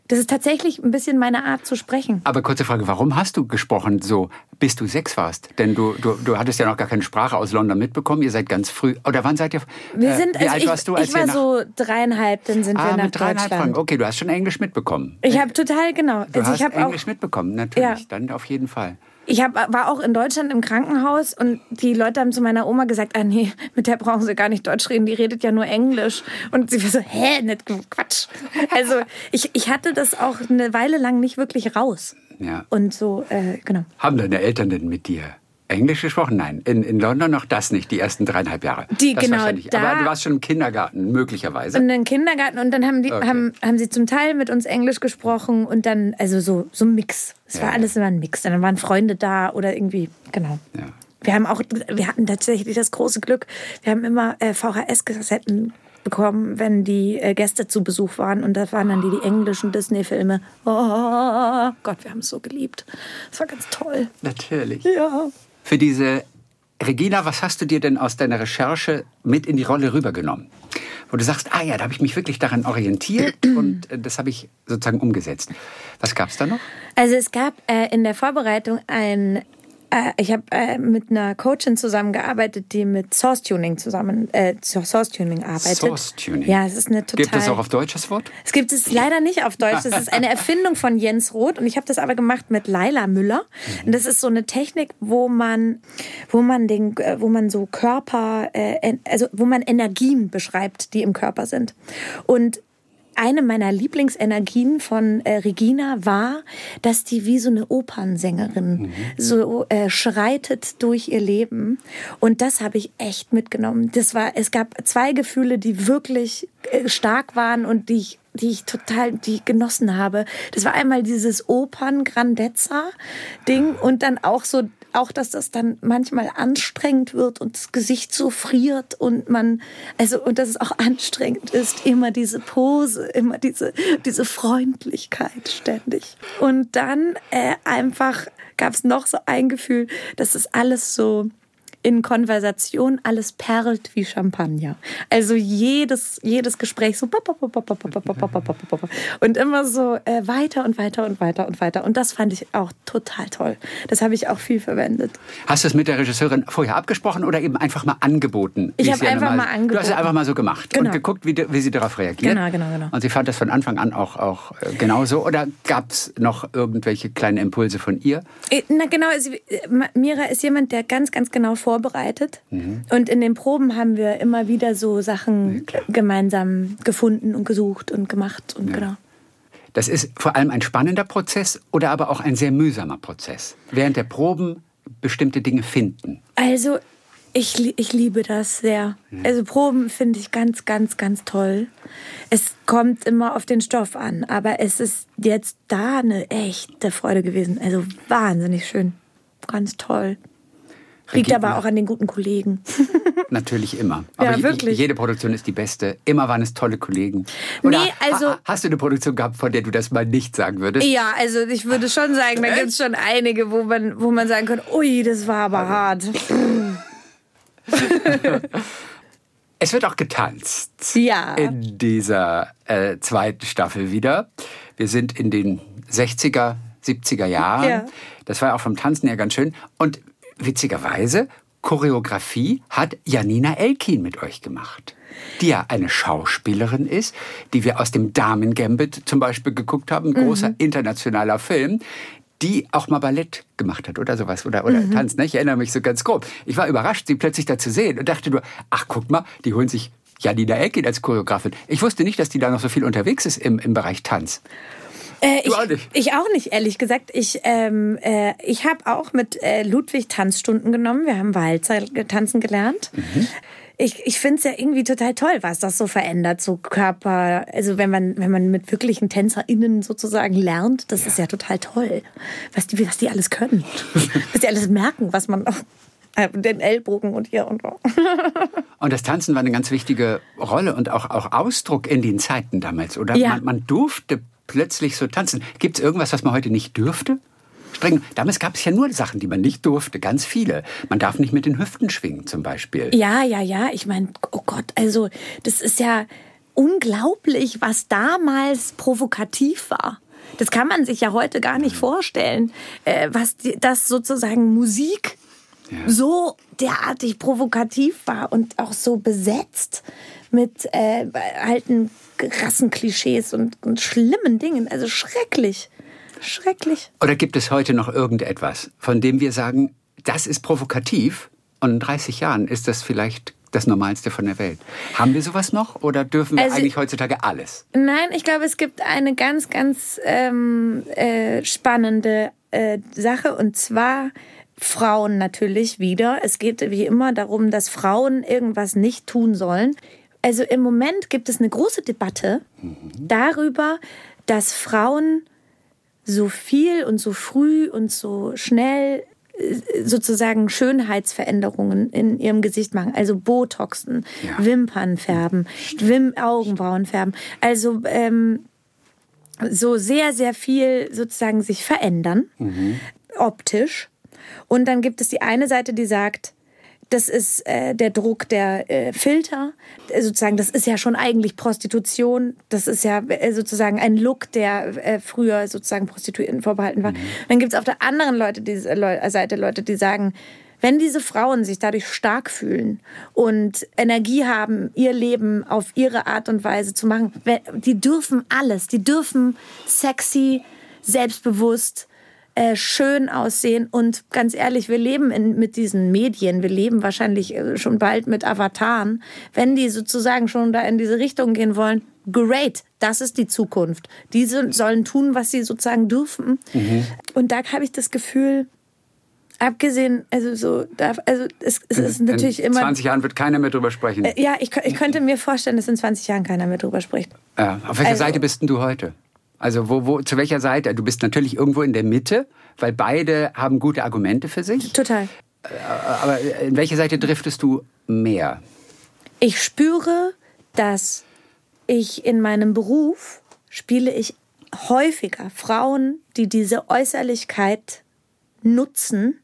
Das ist tatsächlich ein bisschen meine Art zu sprechen. Aber kurze Frage, warum hast du gesprochen so, bis du sechs warst? Denn du, du, du hattest ja noch gar keine Sprache aus London mitbekommen. Ihr seid ganz früh. Oder wann seid ihr? Wir äh, sind, wie also alt ich, warst du, als ich war nach, so dreieinhalb, dann sind wir ah, nach mit dreieinhalb Deutschland. Franken. Okay, du hast schon Englisch mitbekommen. Ich habe total genau. Du also hast ich habe auch, Englisch mitbekommen, natürlich. Ja. Dann auf jeden Fall. Ich hab, war auch in Deutschland im Krankenhaus und die Leute haben zu meiner Oma gesagt, ah nee, mit der brauchen sie gar nicht Deutsch reden, die redet ja nur Englisch. Und sie war so, hä, nicht Quatsch. Also ich, ich hatte das auch eine Weile lang nicht wirklich raus. Ja. Und so, äh, genau. Haben deine Eltern denn mit dir Englisch gesprochen? Nein, in, in London noch das nicht, die ersten dreieinhalb Jahre. Die, das genau, da- Aber du warst schon im Kindergarten, möglicherweise. in den Kindergarten und dann haben die Okay. haben, haben sie zum Teil mit uns Englisch gesprochen und dann also so so ein Mix. Es Ja, war alles immer ein Mix. Dann waren Freunde da oder irgendwie genau. Ja. Wir haben auch wir hatten tatsächlich das große Glück. Wir haben immer äh, VHS-Kassetten bekommen, wenn die äh, Gäste zu Besuch waren. Und das waren dann die, die englischen Disney-Filme. Oh Gott, wir haben es so geliebt. Das war ganz toll. Natürlich. Ja. Für diese Regina, was hast du dir denn aus deiner Recherche mit in die Rolle rübergenommen? Wo du sagst, ah ja, da habe ich mich wirklich daran orientiert <clears throat> und äh, das habe ich sozusagen umgesetzt. Was gab es da noch? Also es gab äh, in der Vorbereitung ein äh, ich habe äh, mit einer Coachin zusammengearbeitet, die mit Source Tuning zusammen äh, Source Tuning arbeitet. Source Tuning. Ja, es ist eine total. Gibt es auch auf Deutsch das Wort? Es gibt es leider nicht auf Deutsch. Das ist eine Erfindung von Jens Roth und ich habe das aber gemacht mit Laila Müller. Und das ist so eine Technik, wo man, wo man den, äh, wo man so Körper, äh, also wo man Energien beschreibt, die im Körper sind. Und eine meiner Lieblingsenergien von äh, Regina war, dass die wie so eine Opernsängerin mhm. so äh, schreitet durch ihr Leben. Und das habe ich echt mitgenommen. Das war, es gab zwei Gefühle, die wirklich äh, stark waren und die ich die ich total die genossen habe. Das war einmal dieses Opern Grandezza Ding und dann auch so auch, dass das dann manchmal anstrengend wird und das Gesicht so friert und man, also, und dass es auch anstrengend ist, immer diese Pose, immer diese, diese Freundlichkeit ständig. Und dann äh, einfach gab es noch so ein Gefühl, dass es alles so, in Konversation alles perlt wie Champagner. Also jedes, jedes Gespräch so und immer so äh, weiter und weiter und weiter und weiter. Und das fand ich auch total toll. Das habe ich auch viel verwendet. Hast du es mit der Regisseurin vorher abgesprochen oder eben einfach mal angeboten? Ich habe einfach mal angeboten. Du hast es einfach mal so gemacht genau. und geguckt, wie, wie, sie darauf reagiert. Genau, genau, genau. Und sie fand das von Anfang an auch, auch genauso. Oder gab es noch irgendwelche kleinen Impulse von ihr? Na genau, Mira ist jemand, der ganz, ganz genau vor vorbereitet. Mhm. Und in den Proben haben wir immer wieder so Sachen ja, gemeinsam gefunden und gesucht und gemacht. Und ja. genau. Das ist vor allem ein spannender Prozess oder aber auch ein sehr mühsamer Prozess. Während der Proben bestimmte Dinge finden. Also ich, ich liebe das sehr. Also Proben finde ich ganz, ganz, ganz toll. Es kommt immer auf den Stoff an, aber es ist jetzt da eine echte Freude gewesen. Also wahnsinnig schön. Ganz toll. Liegt aber auch an den guten Kollegen. <laughs> Natürlich immer. Aber ja, wirklich. jede Produktion ist die beste. Immer waren es tolle Kollegen. Oder nee, also. Hast du eine Produktion gehabt, von der du das mal nicht sagen würdest? Ja, also ich würde schon sagen, da gibt es schon einige, wo man, wo man sagen kann, ui, das war aber hart. <laughs> es wird auch getanzt. Ja. In dieser äh, zweiten Staffel wieder. Wir sind in den 60er, 70er Jahren. Ja. Das war auch vom Tanzen her ganz schön. Und witzigerweise, Choreografie hat Janina Elkin mit euch gemacht, die ja eine Schauspielerin ist, die wir aus dem Damen Gambit zum Beispiel geguckt haben, ein mhm. großer internationaler Film, die auch mal Ballett gemacht hat oder sowas oder, oder mhm. Tanz. Ne? Ich erinnere mich so ganz grob. Ich war überrascht, sie plötzlich da zu sehen und dachte nur, ach guck mal, die holen sich Janina Elkin als Choreografin. Ich wusste nicht, dass die da noch so viel unterwegs ist im, im Bereich Tanz. Äh, ich, auch nicht. ich auch nicht, ehrlich gesagt. Ich, ähm, äh, ich habe auch mit äh, Ludwig Tanzstunden genommen. Wir haben Walzer tanzen gelernt. Mhm. Ich, ich finde es ja irgendwie total toll, was das so verändert, so Körper. Also wenn man, wenn man mit wirklichen TänzerInnen sozusagen lernt, das ja. ist ja total toll, was die, was die alles können. <laughs> was die alles merken, was man auch äh, den Ellbogen und hier und so. <laughs> und das Tanzen war eine ganz wichtige Rolle und auch, auch Ausdruck in den Zeiten damals, oder? Ja. Man, man durfte plötzlich so tanzen. Gibt es irgendwas, was man heute nicht dürfte? Springen. Damals gab es ja nur Sachen, die man nicht durfte, ganz viele. Man darf nicht mit den Hüften schwingen zum Beispiel. Ja, ja, ja. Ich meine, oh Gott, also das ist ja unglaublich, was damals provokativ war. Das kann man sich ja heute gar nicht vorstellen, äh, was das sozusagen Musik ja. so derartig provokativ war und auch so besetzt mit äh, alten Rassenklischees und, und schlimmen Dingen. Also schrecklich. Schrecklich. Oder gibt es heute noch irgendetwas, von dem wir sagen, das ist provokativ und in 30 Jahren ist das vielleicht das Normalste von der Welt. Haben wir sowas noch oder dürfen wir also, eigentlich heutzutage alles? Nein, ich glaube, es gibt eine ganz, ganz ähm, äh, spannende äh, Sache und zwar Frauen natürlich wieder. Es geht wie immer darum, dass Frauen irgendwas nicht tun sollen. Also im Moment gibt es eine große Debatte mhm. darüber, dass Frauen so viel und so früh und so schnell äh, sozusagen Schönheitsveränderungen in ihrem Gesicht machen. Also Botoxen, Ja. Wimpern färben, Wim Augenbrauen färben. Also ähm, so sehr, sehr viel sozusagen sich verändern, optisch. Und dann gibt es die eine Seite, die sagt, das ist äh, der Druck der äh, Filter. Äh, sozusagen, das ist ja schon eigentlich Prostitution. Das ist ja äh, sozusagen ein Look, der äh, früher sozusagen Prostituierten vorbehalten war. Dann gibt es auf der anderen Leute, die, Leu Seite Leute, die sagen, wenn diese Frauen sich dadurch stark fühlen und Energie haben, ihr Leben auf ihre Art und Weise zu machen, die dürfen alles. Die dürfen sexy, selbstbewusst, äh, schön aussehen. Und ganz ehrlich, wir leben in, mit diesen Medien, wir leben wahrscheinlich äh, schon bald mit Avataren. Wenn die sozusagen schon da in diese Richtung gehen wollen, great, das ist die Zukunft. Diese sollen tun, was sie sozusagen dürfen. Und da habe ich das Gefühl, abgesehen, also so, da, also es, es ist natürlich in immer. 20 Jahren wird keiner mehr drüber sprechen. Äh, Ja, ich, ich könnte mir vorstellen, dass in 20 Jahren keiner mehr drüber spricht. Ja, auf welcher Also- Seite bist denn du heute? Also wo, wo, zu welcher Seite? Du bist natürlich irgendwo in der Mitte, weil beide haben gute Argumente für sich. Total. Aber in welche Seite driftest du mehr? Ich spüre, dass ich in meinem Beruf spiele ich häufiger Frauen, die diese Äußerlichkeit nutzen,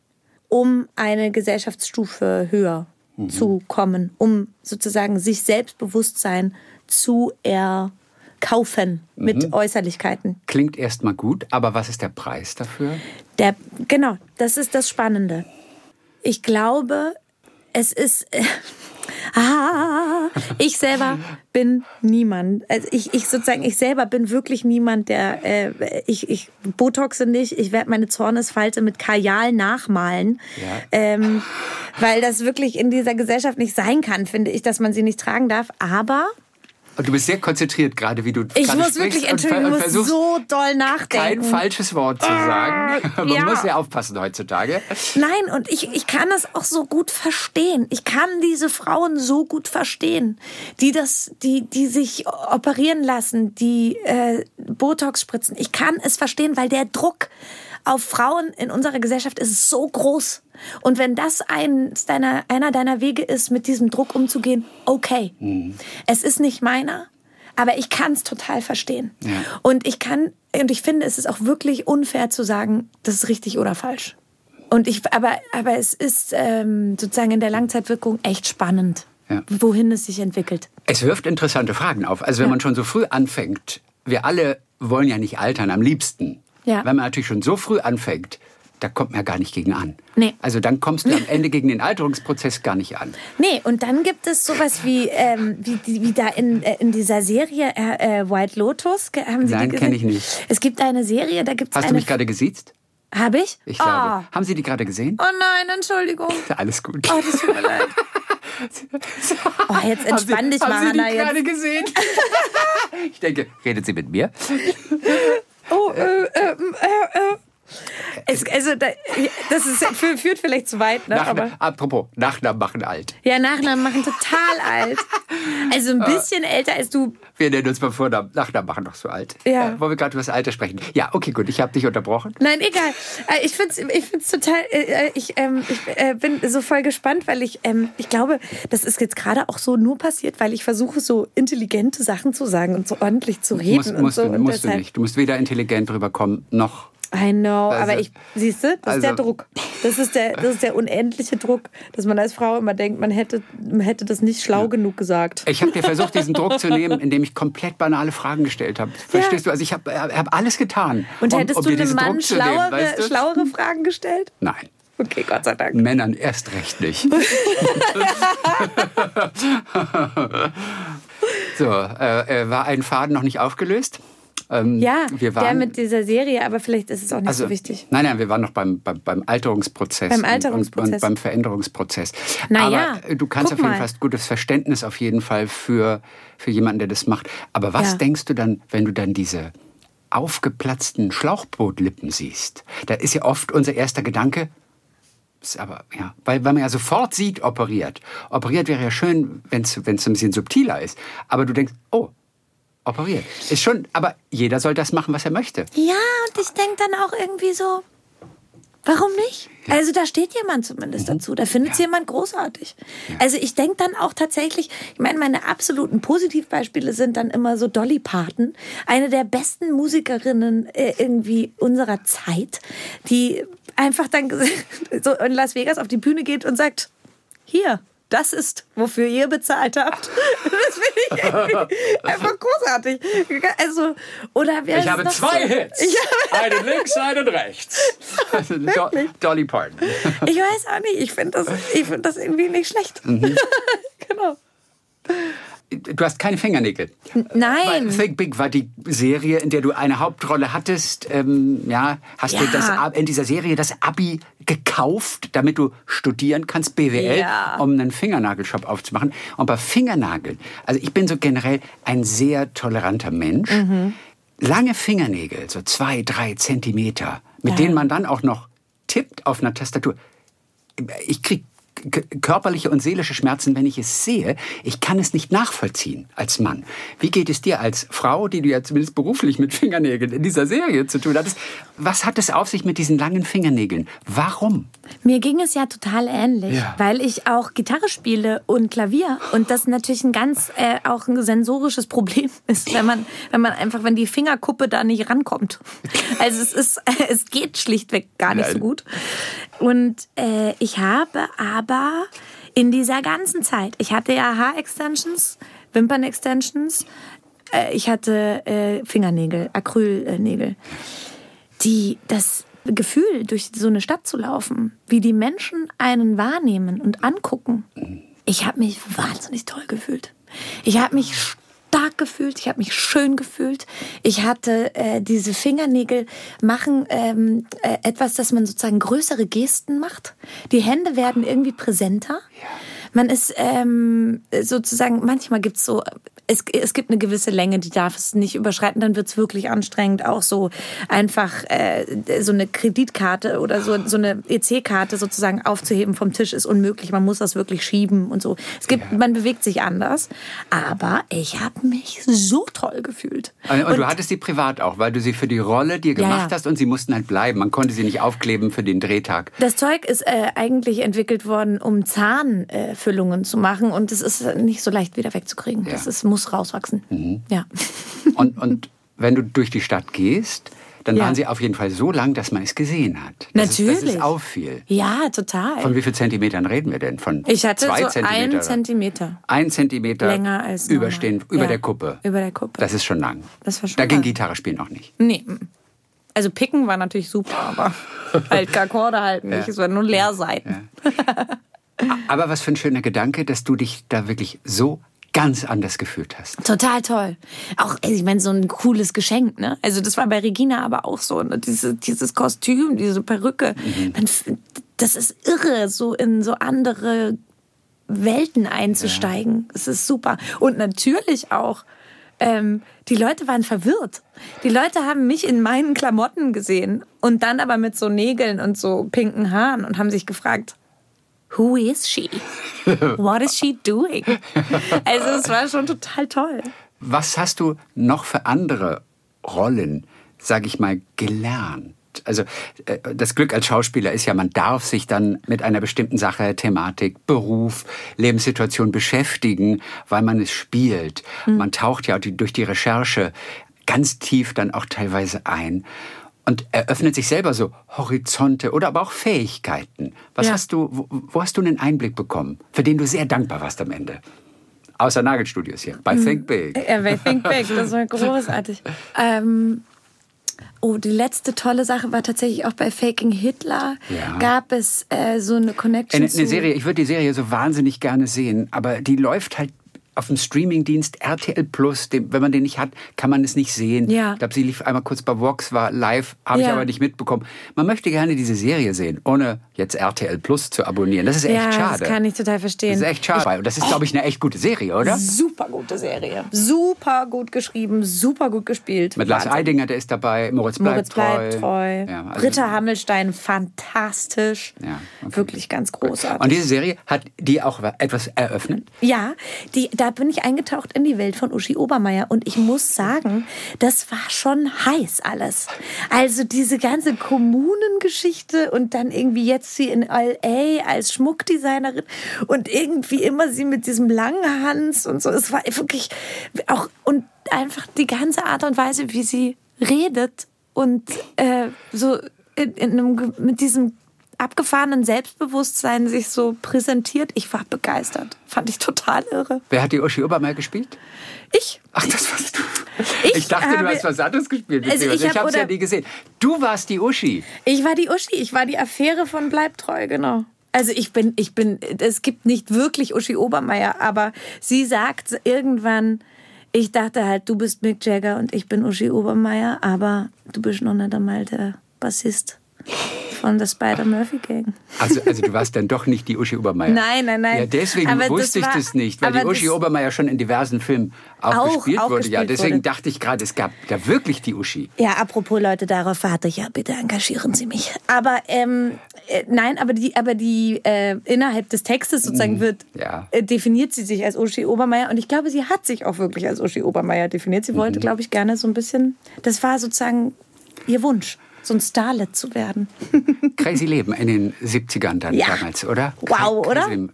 um eine Gesellschaftsstufe höher zu kommen, um sozusagen sich Selbstbewusstsein zu erkaufen mit Äußerlichkeiten. Klingt erstmal gut, aber was ist der Preis dafür? Der, genau, das ist das Spannende. Ich glaube, es ist. Äh, <laughs> ah, ich selber bin niemand. Also ich, ich sozusagen, ich selber bin wirklich niemand, der. Äh, ich, ich botoxe nicht. Ich werde meine Zornesfalte mit Kajal nachmalen. Ja. Ähm, weil das wirklich in dieser Gesellschaft nicht sein kann, finde ich, dass man sie nicht tragen darf. Aber Und du bist sehr konzentriert gerade, wie du ich muss wirklich, und, Entschuldigung, und ich muss so doll nachdenken. kein falsches Wort zu sagen. <laughs> Man ja. muss ja aufpassen heutzutage. Nein, und ich, ich kann das auch so gut verstehen. Ich kann diese Frauen so gut verstehen, die das, die, die sich operieren lassen, die äh, Botox spritzen. Ich kann es verstehen, weil der Druck auf Frauen in unserer Gesellschaft ist so groß. Und wenn das eins deiner, einer deiner Wege ist, mit diesem Druck umzugehen, okay. Es ist nicht meiner, aber ich kann es total verstehen. Ja. Und ich kann, und ich finde, es ist auch wirklich unfair zu sagen, das ist richtig oder falsch. Und ich, aber, aber es ist ähm, sozusagen in der Langzeitwirkung echt spannend, Ja. wohin es sich entwickelt. Es wirft interessante Fragen auf. Also wenn Ja. man schon so früh anfängt, wir alle wollen ja nicht altern, am liebsten. Ja. Wenn man natürlich schon so früh anfängt, da kommt man ja gar nicht gegen an. Nee. Also dann kommst du am <laughs> Ende gegen den Alterungsprozess gar nicht an. Nee, und dann gibt es sowas wie, ähm, wie, wie da in, äh, in dieser Serie äh, äh, White Lotus. Haben Sie Nein, die kenn gesehen? ich nicht. Es gibt eine Serie, da gibt es Hast du mich gerade gesiezt? Habe ich? Ich glaube. Ah. Haben Sie die gerade gesehen? Oh nein, Entschuldigung. <laughs> Alles gut. Oh, das tut mir leid. <laughs> Oh, jetzt entspann dich mal, Haben Sie die gerade gesehen? ich denke, redet sie mit mir? oh, uh, uh, uh, Es, also, da, das ist, fü- führt vielleicht zu weit, ne? Aber, Nachna apropos, Nachnamen machen alt. ja, Nachnamen machen total alt. Also ein bisschen älter als du. Wir nennen uns mal Vornamen. Nachnamen machen doch so alt. Ja. Äh, wollen wir gerade über das Alter sprechen? Ja, okay, gut. Ich habe dich unterbrochen. Nein, egal. Äh, Ich finde es ich find's total. äh, Ich, ähm, ich äh, bin so voll gespannt, weil ich, ähm, ich glaube, das ist jetzt gerade auch so nur passiert, weil ich versuche, so intelligente Sachen zu sagen und so ordentlich zu reden. Musst, und musst, so. du, und musst du nicht. Du musst weder intelligent rüberkommen, noch I know, Also- aber ich, siehst du, das ist der also- Druck. Das ist der, das ist der unendliche Druck, dass man als Frau immer denkt, man hätte, man hätte das nicht schlau genug gesagt. Ich habe dir versucht, diesen Druck zu nehmen, <laughs> indem ich komplett banale Fragen gestellt habe. Verstehst du? Also ich habe hab alles getan. Und um- hättest um du diesen Mann zu nehmen, schlauere, weißt du? schlauere Fragen gestellt? Nein. Okay, Gott sei Dank. Männern erst recht nicht. <laughs> <laughs> so, äh, äh, war ein Faden noch nicht aufgelöst? Ähm, Ja, wir waren, der mit dieser Serie, aber vielleicht ist es auch nicht also, so wichtig. Nein, nein, wir waren noch beim, beim, beim Alterungsprozess. Beim Alterungsprozess. Und, und beim Veränderungsprozess. Na ja, Aber du kannst auf jeden. Fall gutes Verständnis auf jeden Fall für, für jemanden, der das macht. Aber was Ja. denkst du dann, wenn du dann diese aufgeplatzten Schlauchbootlippen siehst? Da ist ja oft unser erster Gedanke, aber, ja, weil, weil man ja sofort sieht, operiert. Operiert wäre ja schön, wenn es ein bisschen subtiler ist. Aber du denkst, oh, operiert. Ist schon, aber jeder soll das machen, was er möchte. Ja, und ich denke dann auch irgendwie so, Warum nicht? Also da steht jemand zumindest dazu. Da findet jemand großartig. Also ich denke dann auch tatsächlich, ich meine, meine absoluten Positivbeispiele sind dann immer so Dolly Parton, eine der besten Musikerinnen äh, irgendwie unserer Zeit, die einfach dann <laughs> so in Las Vegas auf die Bühne geht und sagt, hier, das ist, wofür ihr bezahlt habt. <laughs> Das finde ich <laughs> einfach großartig. Also, oder wer Ich habe zwei so? Hits. Ich, Einen links, einen rechts. Also <laughs> Do Dolly Parton. ich weiß auch nicht, ich finde das, ich find das irgendwie nicht schlecht. Mhm. genau. Du hast keine Fingernägel. Weil Nein. Think Big war die Serie, in der du eine Hauptrolle hattest. Ähm, ja, hast du Ja. das, Ab- in dieser Serie das Abi gekauft, damit du studieren kannst, BWL, Ja. um einen Fingernagelshop aufzumachen. Und bei Fingernageln, also ich bin so generell ein sehr toleranter Mensch. Mhm. Lange Fingernägel, so zwei, drei Zentimeter, mit Ja. denen man dann auch noch tippt auf einer Tastatur. Ich krieg körperliche und seelische Schmerzen, wenn ich es sehe. Ich kann es nicht nachvollziehen als Mann. Wie geht es dir als Frau, die du ja zumindest beruflich mit Fingernägeln in dieser Serie zu tun hattest? Was hat es auf sich mit diesen langen Fingernägeln? Warum? Mir ging es ja total ähnlich, Ja. weil ich auch Gitarre spiele und Klavier und das natürlich ein ganz äh, auch ein sensorisches Problem <laughs> ist, wenn man wenn man einfach wenn die Fingerkuppe da nicht rankommt. Also es ist <laughs> es geht schlichtweg gar nicht so Nein. gut. Und äh, ich habe aber in dieser ganzen Zeit, ich hatte ja Haarextensions, Wimpernextensions, äh, ich hatte äh, Fingernägel, Acrylnägel die das Gefühl, durch so eine Stadt zu laufen, wie die Menschen einen wahrnehmen und angucken. Ich habe mich wahnsinnig toll gefühlt. Ich habe mich stark gefühlt, ich habe mich schön gefühlt. Ich hatte äh, diese Fingernägel machen ähm, äh, etwas, dass man sozusagen größere Gesten macht. Die Hände werden irgendwie präsenter. Man ist ähm, sozusagen, manchmal gibt's so, es, es gibt eine gewisse Länge, die darf es nicht überschreiten, dann wird's wirklich anstrengend. Auch so einfach äh, so eine Kreditkarte oder so, so eine EC-Karte sozusagen aufzuheben vom Tisch ist unmöglich. Man muss das wirklich schieben und so. Es gibt, man bewegt sich anders. Aber ich habe mich so toll gefühlt. Und, und du hattest sie privat auch, weil du sie für die Rolle dir Ja, gemacht ja. hast und sie mussten halt bleiben. Man konnte sie nicht aufkleben für den Drehtag. Das Zeug ist äh, eigentlich entwickelt worden, um Zahnfüllungen zu machen und es ist nicht so leicht wieder wegzukriegen. Ja. Das ist, muss rauswachsen. Ja. Und, und wenn du durch die Stadt gehst, dann Ja. waren sie auf jeden Fall so lang, dass man es gesehen hat. Dass Es, dass Natürlich. es auffiel. Ja, total. Von wie viel Zentimetern reden wir denn? Von ich hatte zwei so Zentimeter? einen oder? Zentimeter Ein Zentimeter länger als normal. überstehen, über Ja, der Kuppe. Über der Kuppe. Das ist schon lang. Das war schon da ging. Gitarre spielen noch nicht. nee. Also picken war natürlich super, aber <laughs> halt Akkorde halt nicht. Es waren nur Leerseiten. <laughs> Aber was für ein schöner Gedanke, dass du dich da wirklich so ganz anders gefühlt hast. Total toll. Auch, also ich meine, so ein cooles Geschenk, ne? Also das war bei Regina aber auch so. Ne? Diese, dieses Kostüm, diese Perücke. Man, f- das ist irre, so in so andere Welten einzusteigen. Es ist super. Und natürlich auch, ähm, die Leute waren verwirrt. Die Leute haben mich in meinen Klamotten gesehen und dann aber mit so Nägeln und so pinken Haaren und haben sich gefragt, Who is she? <laughs> What is she doing? Also es war schon total toll. Was hast du noch für andere Rollen, sag ich mal, gelernt? Also äh, das Glück als Schauspieler ist ja, man darf sich dann mit einer bestimmten Sache, Thematik, Beruf, Lebenssituation beschäftigen, weil man es spielt. Man taucht ja durch die Recherche ganz tief dann auch teilweise ein und eröffnet sich selber so Horizonte oder aber auch Fähigkeiten. Was Ja. hast du, wo, wo hast du einen Einblick bekommen, für den du sehr dankbar warst am Ende? Außer Nagelstudios hier, bei Think Big. Ja, bei Think Big, das war großartig. <laughs> Ähm, oh, die letzte tolle Sache war tatsächlich auch bei Faking Hitler. Ja. Gab es äh, so eine Connection Eine, zu... eine Serie, ich würde die Serie so wahnsinnig gerne sehen, aber die läuft halt auf dem Streamingdienst RTL Plus. Dem, wenn man den nicht hat, kann man es nicht sehen. Ja. Ich glaube, sie lief einmal kurz bei Vox, war live, habe ich Ja. aber nicht mitbekommen. Man möchte gerne diese Serie sehen, ohne jetzt RTL Plus zu abonnieren. Das ist echt ja, schade. das kann ich total verstehen. Das ist echt schade. Und das ist, glaube ich, eine echt gute Serie, oder? Super gute Serie. Super gut geschrieben, super gut gespielt. Mit Lars. Eidinger, der ist dabei, Moritz bleibt Moritz bleibt treu. Ja, also- Britta Hammelstein, fantastisch. Ja, okay. Wirklich ganz großartig. Und diese Serie hat die auch etwas eröffnet? Ja, die, da bin ich eingetaucht in die Welt von Uschi Obermeier. Und ich muss sagen, das war schon heiß alles. Also diese ganze Kommunengeschichte und dann irgendwie jetzt sie in L.A. als Schmuckdesignerin und irgendwie immer sie mit diesem langen Hans und so. Es war wirklich auch, und einfach die ganze Art und Weise, wie sie redet und äh, so in, in einem, mit diesem abgefahrenen Selbstbewusstsein sich so präsentiert. Ich war begeistert. Fand ich total irre. Wer hat die Uschi Obermeier gespielt? Ich. Ach, das warst du. Ich Ich, dachte, du habe- hast was anderes gespielt. Also ich Ich, hab- habe es ja nie gesehen. Du warst die Uschi. Ich war die Uschi. Ich war die Affäre von Bleibtreu, genau. Also ich bin, ich bin, es gibt nicht wirklich Uschi Obermeier, aber sie sagt irgendwann, ich dachte halt, du bist Mick Jagger und ich bin Uschi Obermeier, aber du bist noch nicht einmal der Bassist von der Spider-Murphy-Gang. Also, also du warst dann doch nicht die Uschi Obermeier. Nein, nein, nein. Ja, deswegen Aber das wusste ich war- das nicht, weil die Uschi das- Obermeier schon in diversen Filmen auch, Auch- gespielt auch wurde. ja, gespielt deswegen wurde. dachte ich gerade, es gab da wirklich die Uschi. Ja, apropos Leute, darauf warte ich. Ja, bitte engagieren Sie mich. Aber ähm, äh, nein, aber die, aber die äh, innerhalb des Textes sozusagen wird ja. äh, definiert sie sich als Uschi Obermeier und ich glaube, sie hat sich auch wirklich als Uschi Obermeier definiert. Sie wollte, glaube ich, gerne so ein bisschen. Das war sozusagen ihr Wunsch, so ein Starlet zu werden. <laughs> Crazy Leben in den 70ern dann Ja. damals, oder? Wow, Crazy oder? Leben.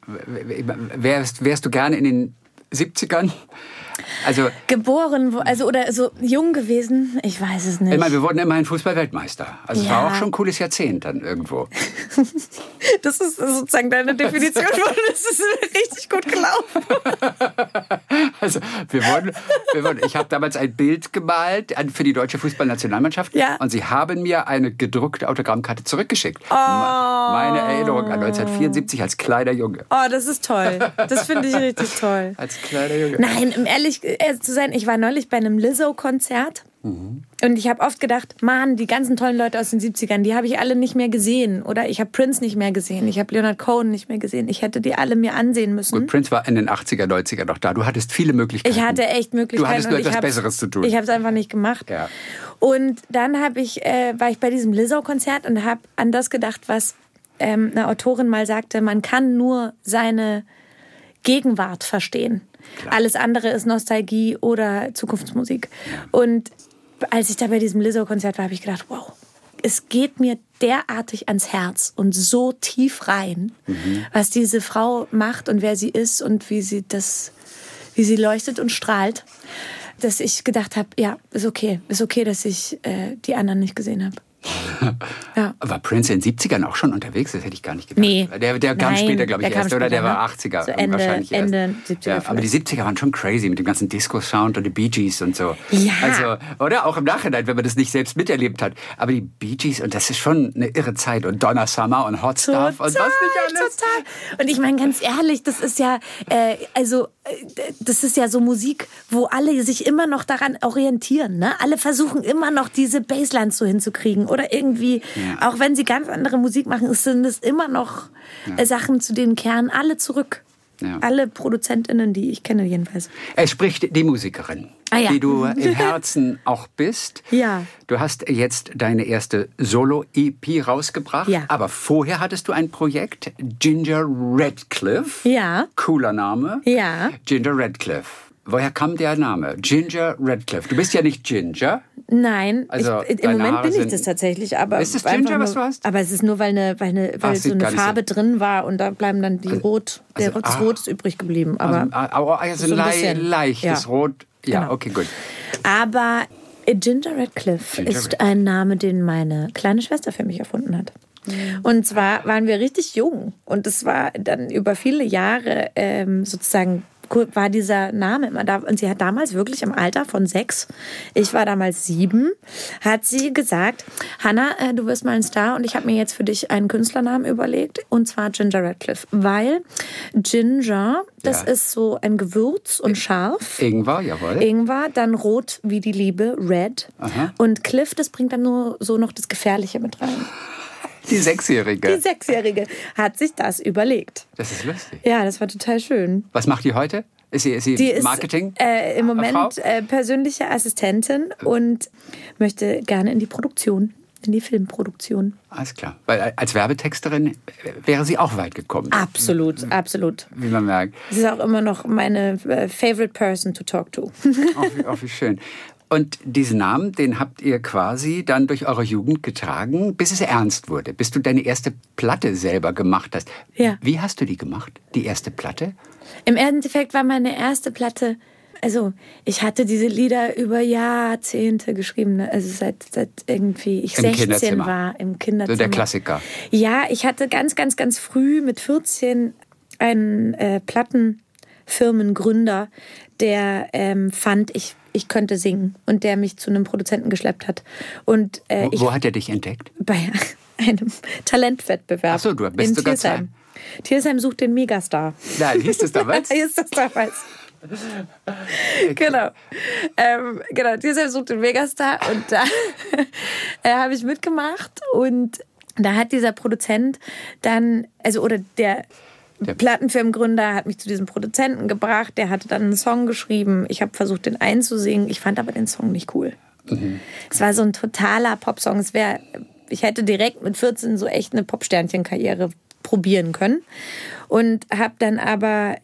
Wärst, wärst du gerne in den 70ern? Also, Geboren, also oder so jung gewesen, ich weiß es nicht. ich meine, wir wurden immerhin Fußball-Weltmeister. Also es war Ja. auch schon ein cooles Jahrzehnt dann irgendwo. <laughs> Das ist sozusagen deine Definition von, <laughs> das ist richtig gut gelaufen. <laughs> Also wir wurden, wir wurden ich habe damals ein Bild gemalt für die deutsche Fußballnationalmannschaft Ja. und sie haben mir eine gedruckte Autogrammkarte zurückgeschickt. Oh. Meine Erinnerung an 1974 als kleiner Junge. Oh, das ist toll. Das finde ich richtig toll. Als kleiner Junge. Nein, um ehrlich äh, zu sein, ich war neulich bei einem Lizzo-Konzert. Und ich habe oft gedacht, Mann, die ganzen tollen Leute aus den 70ern, die habe ich alle nicht mehr gesehen. Oder ich habe Prince nicht mehr gesehen. Ich habe Leonard Cohen nicht mehr gesehen. Ich hätte die alle mir ansehen müssen. Gut, Prince war in den 80er, 90er noch da. Du hattest viele Möglichkeiten. Ich hatte echt Möglichkeiten. Du hattest nur und etwas Besseres zu tun. Ich habe es einfach nicht gemacht. Ja. Und dann habe ich, äh, war ich bei diesem Lizzo-Konzert und habe an das gedacht, was ähm, eine Autorin mal sagte, man kann nur seine Gegenwart verstehen. Alles andere ist Nostalgie oder Zukunftsmusik. Und als ich da bei diesem Lizzo-Konzert war, habe ich gedacht, wow, es geht mir derartig ans Herz und so tief rein, was diese Frau macht und wer sie ist und wie sie das, wie sie leuchtet und strahlt, dass ich gedacht habe, ja, ist okay, ist okay, dass ich äh, die anderen nicht gesehen habe. Ja. War Prince in den 70ern auch schon unterwegs? Das hätte ich gar nicht gedacht. Nee. Der, der kam Nein, später, glaube ich, erst, oder? Der später, war ne? 80er So Ende- wahrscheinlich erst. Ende 70er Ja, aber die 70er waren schon crazy mit dem ganzen Disco-Sound und die Bee Gees und so. Ja. Also, oder? Auch im Nachhinein, wenn man das nicht selbst miterlebt hat. Aber die Bee Gees, und das ist schon eine irre Zeit. Und Donna Summer und Hot Total, Stuff und was nicht alles. total. Und ich meine ganz ehrlich, das ist ja, äh, also äh, das ist ja so Musik, wo alle sich immer noch daran orientieren. Ne? Alle versuchen immer noch diese Baselines so hinzukriegen oder irgendwie, Ja. auch wenn sie ganz andere Musik machen, sind es immer noch äh, Sachen, zu denen kehren alle zurück. Ja. Alle ProduzentInnen, die ich kenne jedenfalls. Es spricht die Musikerin, Ah, ja. die du im <laughs> Herzen auch bist. Ja. Du hast jetzt deine erste Solo-EP rausgebracht. Ja. Aber vorher hattest du ein Projekt, Ginger Radcliffe. Ja. Cooler Name. Ja. Ginger Radcliffe. Woher kam der Name? Ginger Radcliffe. Du bist ja nicht Ginger. Nein, Also, ich, im Moment Haare bin ich das tatsächlich. Aber Ist es Ginger, nur, was du hast? Aber es ist nur, weil, eine, weil, eine, weil Ah, so eine nicht so- Farbe drin war und da bleiben dann die Rot, der, also, ah. Rot ist übrig geblieben. Aber, also, also so ein bisschen. leichtes Ja. Rot. Ja, Genau. okay, gut. aber Ginger Radcliffe Ginger ist Radcliffe. ein Name, den meine kleine Schwester für mich erfunden hat. Und zwar waren wir richtig jung und es war dann über viele Jahre ähm, sozusagen war dieser Name immer da. Und sie hat damals wirklich im Alter von sechs, ich war damals sieben, hat sie gesagt, Hannah, äh, du wirst mal ein Star und ich habe mir jetzt für dich einen Künstlernamen überlegt und zwar Ginger Radcliffe, weil Ginger, das Ja. ist so ein Gewürz und scharf. Ingwer, jawohl. Ingwer, dann rot wie die Liebe, red. Aha. Und Cliff, das bringt dann nur so noch das Gefährliche mit rein. Die Sechsjährige. Die Sechsjährige hat sich das überlegt. Das ist lustig. Ja, das war total schön. Was macht die heute? Ist sie, ist sie Die ist Marketing? äh, im Frau? Moment äh, persönliche Assistentin und möchte gerne in die Produktion. in die Filmproduktion. Alles klar. Weil als Werbetexterin wäre sie auch weit gekommen. Absolut, absolut. Wie man merkt. Sie ist auch immer noch meine äh, favorite person to talk to. Auch wie, auch wie schön. Und diesen Namen, den habt ihr quasi dann durch eure Jugend getragen, bis es ernst wurde, bis du deine erste Platte selber gemacht hast. Ja. Wie hast du die gemacht, die erste Platte? Im Endeffekt war meine erste Platte, also ich hatte diese Lieder über Jahrzehnte geschrieben, ne? also seit, seit irgendwie ich Im 16 Kinderzimmer. war im Kinderzimmer. So der Klassiker. Ja, ich hatte ganz, ganz, ganz früh mit 14 einen äh, Plattenfirmengründer, der ähm, fand, ich, ich könnte singen und der mich zu einem Produzenten geschleppt hat. Und äh, Wo, ich wo hat er dich entdeckt? bei <laughs> einem Talentwettbewerb Ach so, du bist in sogar Tiersheim. Tiersheim sucht den Megastar. Nein, hieß das damals? <laughs> Ist das damals. <laughs> genau. Ähm, genau, Tiersheim sucht den Megastar und da äh, habe ich mitgemacht und da hat dieser Produzent dann, also oder der, Der- Plattenfirmengründer hat mich zu diesem Produzenten gebracht, der hatte dann einen Song geschrieben. Ich habe versucht, den einzusingen. Ich fand aber den Song nicht cool. Es war so ein totaler Popsong. Es wäre, ich hätte direkt mit 14 so echt eine Popsternchen-Karriere probieren können. Und habe dann aber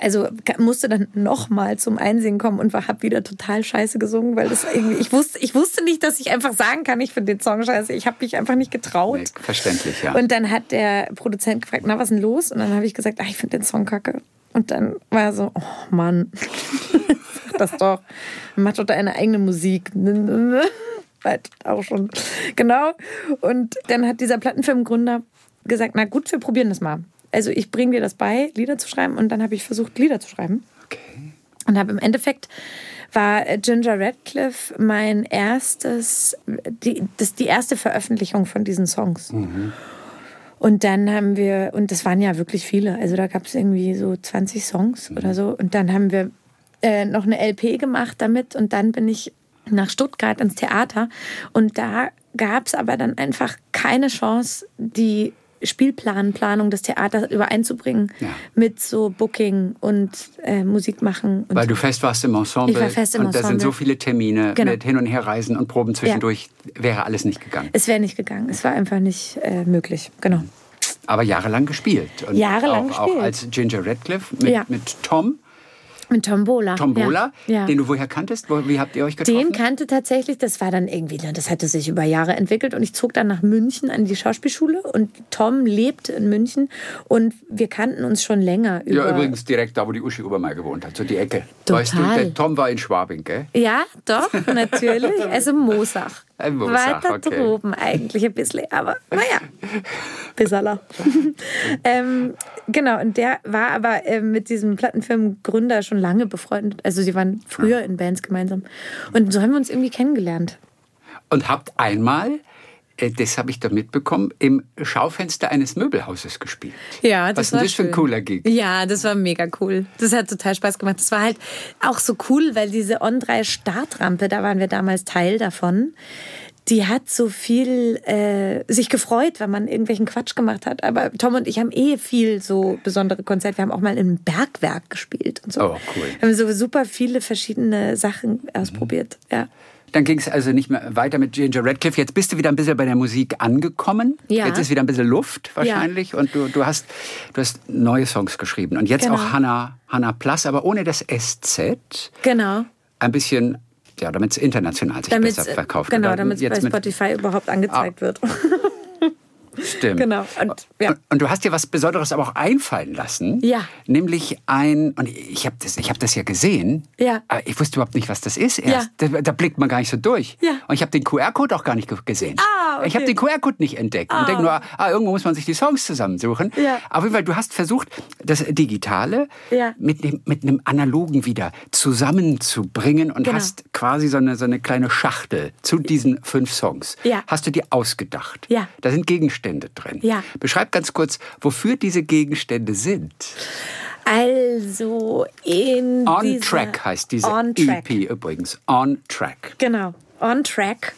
also musste dann nochmal zum Einsingen kommen und habe wieder total scheiße gesungen, weil das irgendwie, ich wusste, ich wusste nicht, dass ich einfach sagen kann, ich finde den Song scheiße. Ich habe mich einfach nicht getraut. Nee, verständlich, ja. Und dann hat der Produzent gefragt, na, was ist denn los? Und dann habe ich gesagt, ach, ich finde den Song kacke. Und dann war er so, oh Mann, <laughs> sag das doch. Mach doch deine eigene Musik. Weit auch schon. Genau. Und dann hat dieser Plattenfirmengründer gesagt, na gut, wir probieren das mal. Also ich bringe dir das bei, Lieder zu schreiben. Und dann habe ich versucht, Lieder zu schreiben. okay. Und habe im Endeffekt war Ginger Radcliffe mein erstes, die, das die erste Veröffentlichung von diesen Songs. Und dann haben wir, und das waren ja wirklich viele, also da gab es irgendwie so 20 Songs oder so. Und dann haben wir äh, noch eine LP gemacht damit und dann bin ich nach Stuttgart ins Theater und da gab es aber dann einfach keine Chance, die Spielplanplanung des Theaters übereinzubringen Ja. mit so Booking und äh, Musik machen. Und Weil du fest warst im Ensemble. Ich war fest im und da sind Ensemble. so viele Termine Genau. mit Hin- und Herreisen und Proben zwischendurch. Wäre alles nicht gegangen. es wäre nicht gegangen. Es war einfach nicht äh, möglich. Genau. Aber jahrelang gespielt. Und Jahrelang auch, gespielt. Auch als Ginger Radcliffe mit, Ja. mit Tom. Mit Tombola. Tombola, Ja. ja. den du woher kanntest? Wie habt ihr euch getroffen? Den kannte tatsächlich, das war dann irgendwie, das hatte sich über Jahre entwickelt und ich zog dann nach München an die Schauspielschule und Tom lebt in München und wir kannten uns schon länger über. ja, übrigens direkt da, wo die Uschi Obermeier gewohnt hat, so die Ecke. Total. Weißt du, der Tom war in Schwabing, gell? Ja, doch, <laughs> natürlich. Also Mosach. Ein Moosach, Weiter okay. droben eigentlich ein bisschen, aber naja. <laughs> Bissala. <laughs> ähm, genau, und der war aber äh, mit diesem Plattenfirmengründer schon lange befreundet. Also sie waren früher in Bands gemeinsam. Und so haben wir uns irgendwie kennengelernt. Und habt einmal, das habe ich da mitbekommen, im Schaufenster eines Möbelhauses gespielt. Ja, Was das denn war das für ein schön. cooler Gig? Ja, das war mega cool. Das hat total Spaß gemacht. Das war halt auch so cool, weil diese On3 Startrampe, da waren wir damals Teil davon. Die hat so viel äh, sich gefreut, wenn man irgendwelchen Quatsch gemacht hat. Aber Tom und ich haben eh viel so besondere Konzerte. Wir haben auch mal im Bergwerk gespielt und so. Oh, cool. Wir haben so super viele verschiedene Sachen ausprobiert. Ja. Dann ging es also nicht mehr weiter mit Ginger Radcliffe. Jetzt bist du wieder ein bisschen bei der Musik angekommen. Ja. Jetzt ist wieder ein bisschen Luft wahrscheinlich. Und du, du, hast, du hast neue Songs geschrieben. Und jetzt Genau. auch Hannah, Hannah Plus, aber ohne das SZ. Genau. Ein bisschen, ja, damit es international sich Damit besser verkauft. genau, damit es bei Spotify überhaupt angezeigt wird. <laughs> Stimmt. Genau. Und, ja. Und, du hast dir was Besonderes aber auch einfallen lassen. Ja. Nämlich ein, und ich habe das, ich hab das ja gesehen, Ja. aber ich wusste überhaupt nicht, was das ist erst. Da, da blickt man gar nicht so durch. Ja. Und ich habe den QR-Code auch gar nicht ge- gesehen. Ah, okay. Ich habe den QR-Code nicht entdeckt. Und denke nur, ah, irgendwo muss man sich die Songs zusammensuchen. Ja. Auf jeden Fall, du hast versucht, das Digitale Ja. mit, dem, mit einem Analogen wieder zusammenzubringen und Genau. hast quasi so eine, so eine kleine Schachtel zu diesen fünf Songs. Ja. Hast du dir ausgedacht. Ja. Da sind Gegenstände drin. Ja. Beschreib ganz kurz, wofür diese Gegenstände sind. Also in On Track heißt diese On Track. EP übrigens. On Track. Genau. On Track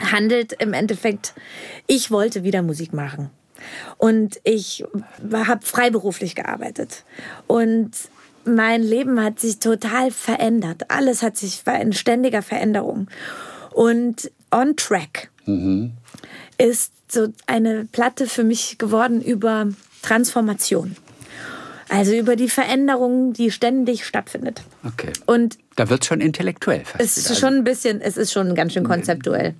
handelt im Endeffekt, ich wollte wieder Musik machen. Und ich habe freiberuflich gearbeitet. Und mein Leben hat sich total verändert. Alles hat sich, war in ständiger Veränderung. Und On Track ist so eine Platte für mich geworden über Transformation. Also über die Veränderung, die ständig stattfindet. Okay. Und Da wird schon intellektuell fast es ist schon ein bisschen, es ist schon ganz schön konzeptuell.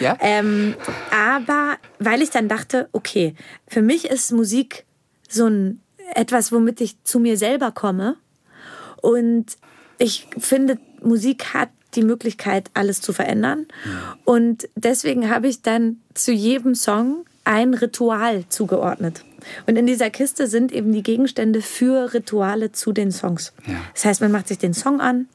ja? Ähm, aber weil ich dann dachte, okay, für mich ist Musik so ein etwas, womit ich zu mir selber komme. Und ich finde, Musik hat die Möglichkeit, alles zu verändern. Und deswegen habe ich dann zu jedem Song ein Ritual zugeordnet. Und in dieser Kiste sind eben die Gegenstände für Rituale zu den Songs. Ja. Das heißt, man macht sich den Song an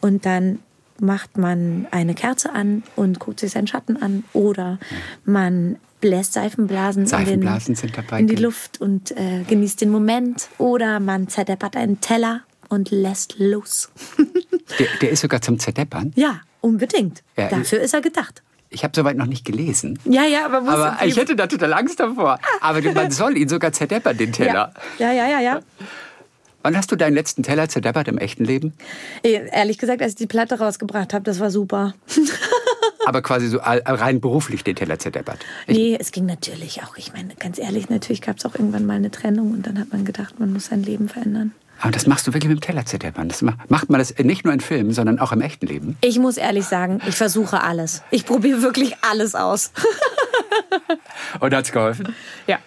und dann macht man eine Kerze an und guckt sich seinen Schatten an oder man bläst Seifenblasen, Seifenblasen in, den, sind dabei, in die genau. Luft und äh, genießt den Moment oder man zerdeppert einen Teller und lässt los. <laughs> Der, der ist sogar zum Zerdeppern. ja, unbedingt. Ja, Dafür ist er gedacht. Ich habe soweit noch nicht gelesen. Ja, ja, aber, Aber ich hätte da total Angst davor. Aber man soll ihn sogar zerdeppern, den Teller. ja, ja, ja, ja. Wann hast du deinen letzten Teller zerdeppert im echten Leben? Eh, Ehrlich gesagt, als ich die Platte rausgebracht habe, das war super. <laughs> Aber quasi so rein beruflich den Teller zerdeppert. Ich, Nee, es ging natürlich auch. Ich meine, ganz ehrlich, natürlich gab es auch irgendwann mal eine Trennung und dann hat man gedacht, man muss sein Leben verändern. Aber das machst du wirklich mit dem Teller zerdeppern. Das ma- macht man das nicht nur in Filmen, sondern auch im echten Leben. Ich muss ehrlich sagen, ich versuche alles. Ich probiere wirklich alles aus. <laughs> Und hat's geholfen? Ja.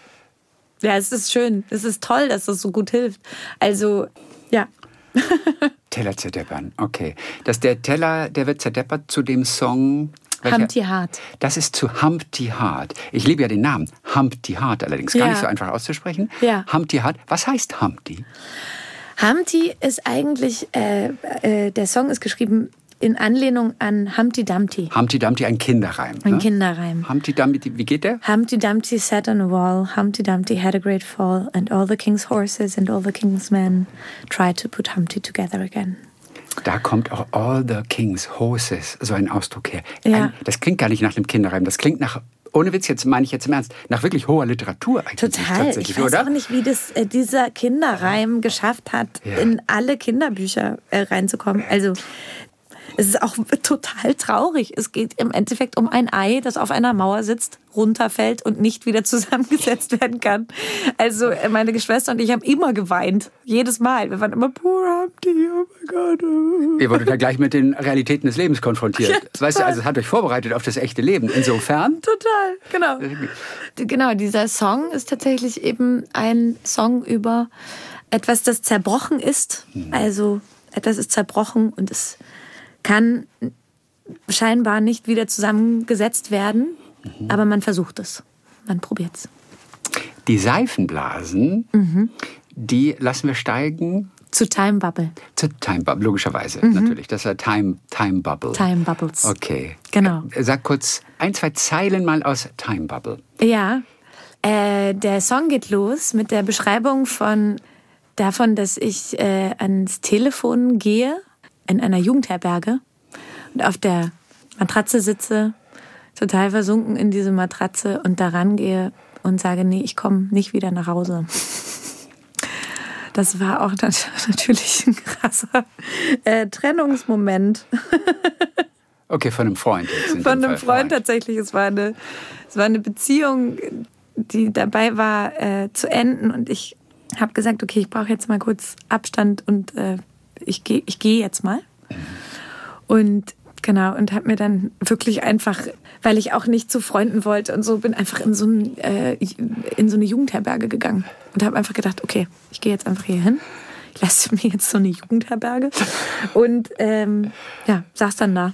Ja, es ist schön. Es ist toll, dass das so gut hilft. Also, ja. <laughs> Teller zerdeppern, okay. Dass der Teller, der wird zerdeppert zu dem Song. welcher- Humpty Hart. Das ist zu Humpty Hart. Ich liebe ja den Namen. Humpty Hart allerdings. Gar Ja. nicht so einfach auszusprechen. Ja. Humpty Hart. Was heißt Humpty? Humpty ist eigentlich, äh, äh, der Song ist geschrieben in Anlehnung an Humpty Dumpty. Humpty Dumpty, ein Kinderreim. Ein ne? Kinderreim. Humpty Dumpty, wie geht der? Humpty Dumpty sat on a wall, Humpty Dumpty had a great fall, and all the king's horses and all the king's men tried to put Humpty together again. Da kommt auch All the King's Horses, so ein Ausdruck her. Ja. Ein, das klingt gar nicht nach einem Kinderreim. Das klingt nach, ohne Witz, jetzt meine ich jetzt im Ernst, nach wirklich hoher Literatur eigentlich. Total. Ich weiß oder? auch nicht, wie das äh, dieser Kinderreim geschafft hat, Ja. in alle Kinderbücher äh, reinzukommen. Also es ist auch <laughs> total traurig. Es geht im Endeffekt um ein Ei, das auf einer Mauer sitzt, runterfällt und nicht wieder <laughs> zusammengesetzt werden kann. Also äh, meine Geschwister und ich haben immer geweint. Jedes Mal. Wir waren immer, poor Humpty, oh mein Gott. oh." Ihr wurdet da gleich mit den Realitäten des Lebens konfrontiert. Ja, weißt du, also es hat euch vorbereitet auf das echte Leben. Insofern, Total, genau. Genau, dieser Song ist tatsächlich eben ein Song über etwas, das zerbrochen ist. Also etwas ist zerbrochen und es kann scheinbar nicht wieder zusammengesetzt werden, aber man versucht es. Man probiert es. die Seifenblasen, Mhm. die lassen wir steigen Zu Time Bubble. zu Time Bubble, logischerweise natürlich. Das ist ja Time, Time Bubble. Mhm. Time Bubbles. Okay. Genau. Äh, Sag kurz ein, zwei Zeilen mal aus Time Bubble. Ja, äh, der Song geht los mit der Beschreibung von davon, dass ich äh, ans Telefon gehe in einer Jugendherberge und auf der Matratze sitze, total versunken in diese Matratze und daran gehe und sage, nee, ich komme nicht wieder nach Hause. Das war auch nat- <laughs> natürlich ein krasser äh, Trennungsmoment. Okay, von einem Freund. Von einem Fall Freund tatsächlich. Es war eine, es war eine Beziehung, die dabei war äh, zu enden. Und ich habe gesagt, okay, ich brauche jetzt mal kurz Abstand und äh, ich gehe ich geh jetzt mal. Und genau, und habe mir dann wirklich einfach, weil ich auch nicht zu Freunden wollte und so, bin einfach in so, ein, äh, in so eine Jugendherberge gegangen. Und habe einfach gedacht, okay, ich gehe jetzt einfach hier hin. Ich lasse mir jetzt so eine Jugendherberge. Und ähm, ja, saß dann da.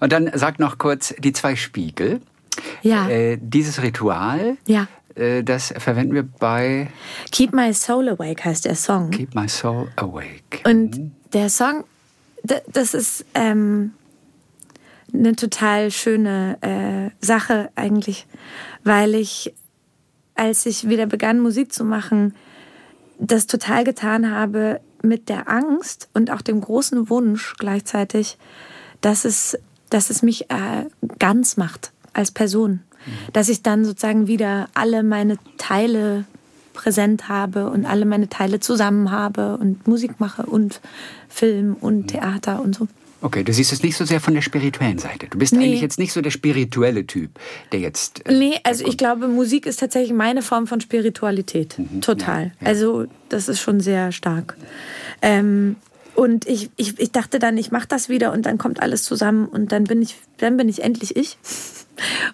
Und dann sag noch kurz die zwei Spiegel. Ja. Äh, dieses Ritual, Ja. Äh, das verwenden wir bei Keep My Soul Awake heißt der Song. Keep My Soul Awake. Und der Song, das ist ähm, eine total schöne äh, Sache eigentlich, weil ich, als ich wieder begann, Musik zu machen, das total getan habe mit der Angst und auch dem großen Wunsch gleichzeitig, dass es, dass es mich äh, ganz macht als Person. Dass ich dann sozusagen wieder alle meine Teile präsent habe und alle meine Teile zusammen habe und Musik mache und Film und Theater und so. Okay, du siehst es nicht so sehr von der spirituellen Seite. Du bist Nee. eigentlich jetzt nicht so der spirituelle Typ, der jetzt. äh, Nee, also ich glaube, Musik ist tatsächlich meine Form von Spiritualität. Total. ja, ja. Also das ist schon sehr stark. Ähm, und ich, ich, ich dachte dann, ich mache das wieder und dann kommt alles zusammen und dann bin ich, dann bin ich endlich ich.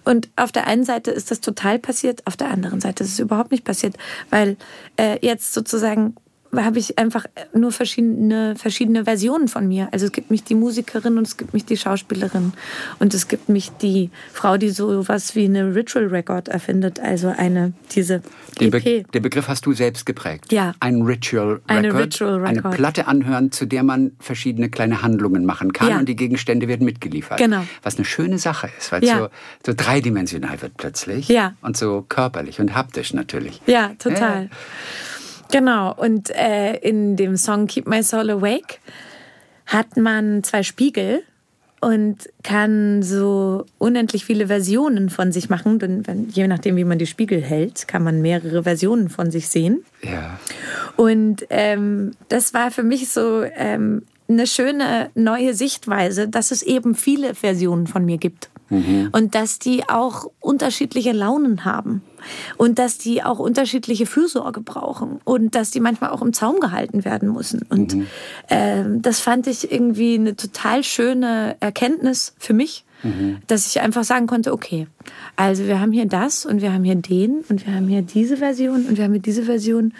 Und auf der einen Seite ist das total passiert, auf der anderen Seite ist es überhaupt nicht passiert, weil äh, jetzt sozusagen habe ich einfach nur verschiedene, verschiedene Versionen von mir. Also es gibt mich die Musikerin und es gibt mich die Schauspielerin und es gibt mich die Frau, die so was wie eine Ritual Record erfindet, also eine diese Den, Be EP. den Begriff hast du selbst geprägt. Ja. Ein Ritual Record. Eine Ritual Eine Record. Platte anhören, zu der man verschiedene kleine Handlungen machen kann Ja. und die Gegenstände werden mitgeliefert. Genau. Was eine schöne Sache ist, weil es Ja. so, so dreidimensional wird plötzlich. Ja. Und so körperlich und haptisch natürlich. Ja, total. Genau. Und äh, in dem Song Keep My Soul Awake hat man zwei Spiegel und kann so unendlich viele Versionen von sich machen. Denn wenn, je nachdem, wie man die Spiegel hält, kann man mehrere Versionen von sich sehen. Ja. Und ähm, das war für mich so ähm, eine schöne neue Sichtweise, dass es eben viele Versionen von mir gibt. Und dass die auch unterschiedliche Launen haben. Und dass die auch unterschiedliche Fürsorge brauchen. Und dass die manchmal auch im Zaum gehalten werden müssen. Und ähm, das fand ich irgendwie eine total schöne Erkenntnis für mich. Dass ich einfach sagen konnte, okay, also wir haben hier das und wir haben hier den und wir haben hier diese Version und wir haben hier diese Version.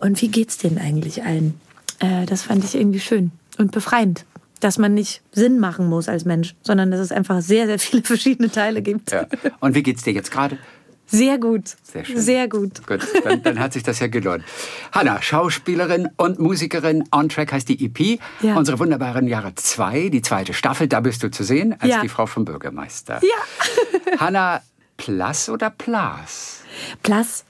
Und wie geht's denen eigentlich allen? Äh, das fand ich irgendwie schön und befreiend, dass man nicht Sinn machen muss als Mensch, sondern dass es einfach sehr, sehr viele <laughs> verschiedene Teile gibt. ja. Und wie geht's dir jetzt gerade? Sehr gut. Sehr schön. Sehr gut. Gut, dann, dann hat sich das ja gelohnt. Hanna, Schauspielerin und Musikerin. On Track heißt die EP. Ja. Unsere wunderbaren Jahre 2, die zweite Staffel. Da bist du zu sehen als Ja. die Frau vom Bürgermeister. Ja. <laughs> Hanna, Plas oder Plas? Plus.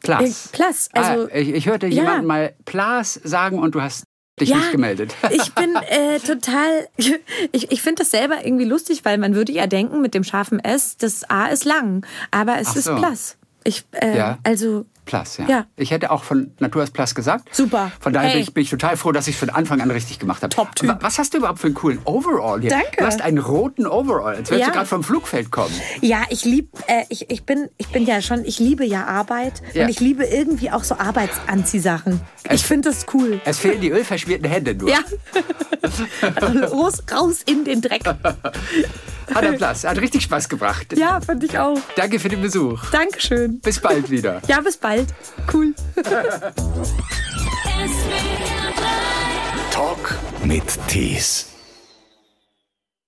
Plas. Äh, Plas, also- ah, ich, ich hörte Ja. jemanden mal Plas sagen und du hast dich Ja, nicht gemeldet. <laughs> ich bin äh, total. <laughs> Ich, ich finde das selber irgendwie lustig, weil man würde ja denken, mit dem scharfen S, das A ist lang, aber es Ach ist so. Plus. Ich, äh, Ja. Also, Plas, ja. Ja. Ich hätte auch von Natur aus Plas gesagt. Super. Von daher bin, Hey. ich, bin ich total froh, dass ich es von Anfang an richtig gemacht habe. Top-Typ. Wa- Was hast du überhaupt für einen coolen Overall hier? Danke. Du hast einen roten Overall, als würdest Ja. du gerade vom Flugfeld kommen. ja, ich lieb, äh, ich, ich bin, ich bin ja schon, ich liebe ja Arbeit Ja. und ich liebe irgendwie auch so Arbeitsanziehsachen. Ich finde das cool. Es fehlen die ölverschmierten Hände nur. Ja. <laughs> raus, raus in den Dreck. Hat er Platz. Hat richtig Spaß gebracht. Ja, fand ich auch. Danke für den Besuch. Dankeschön. Bis bald wieder. Ja, bis bald. Cool. <laughs> Talk mit Tees.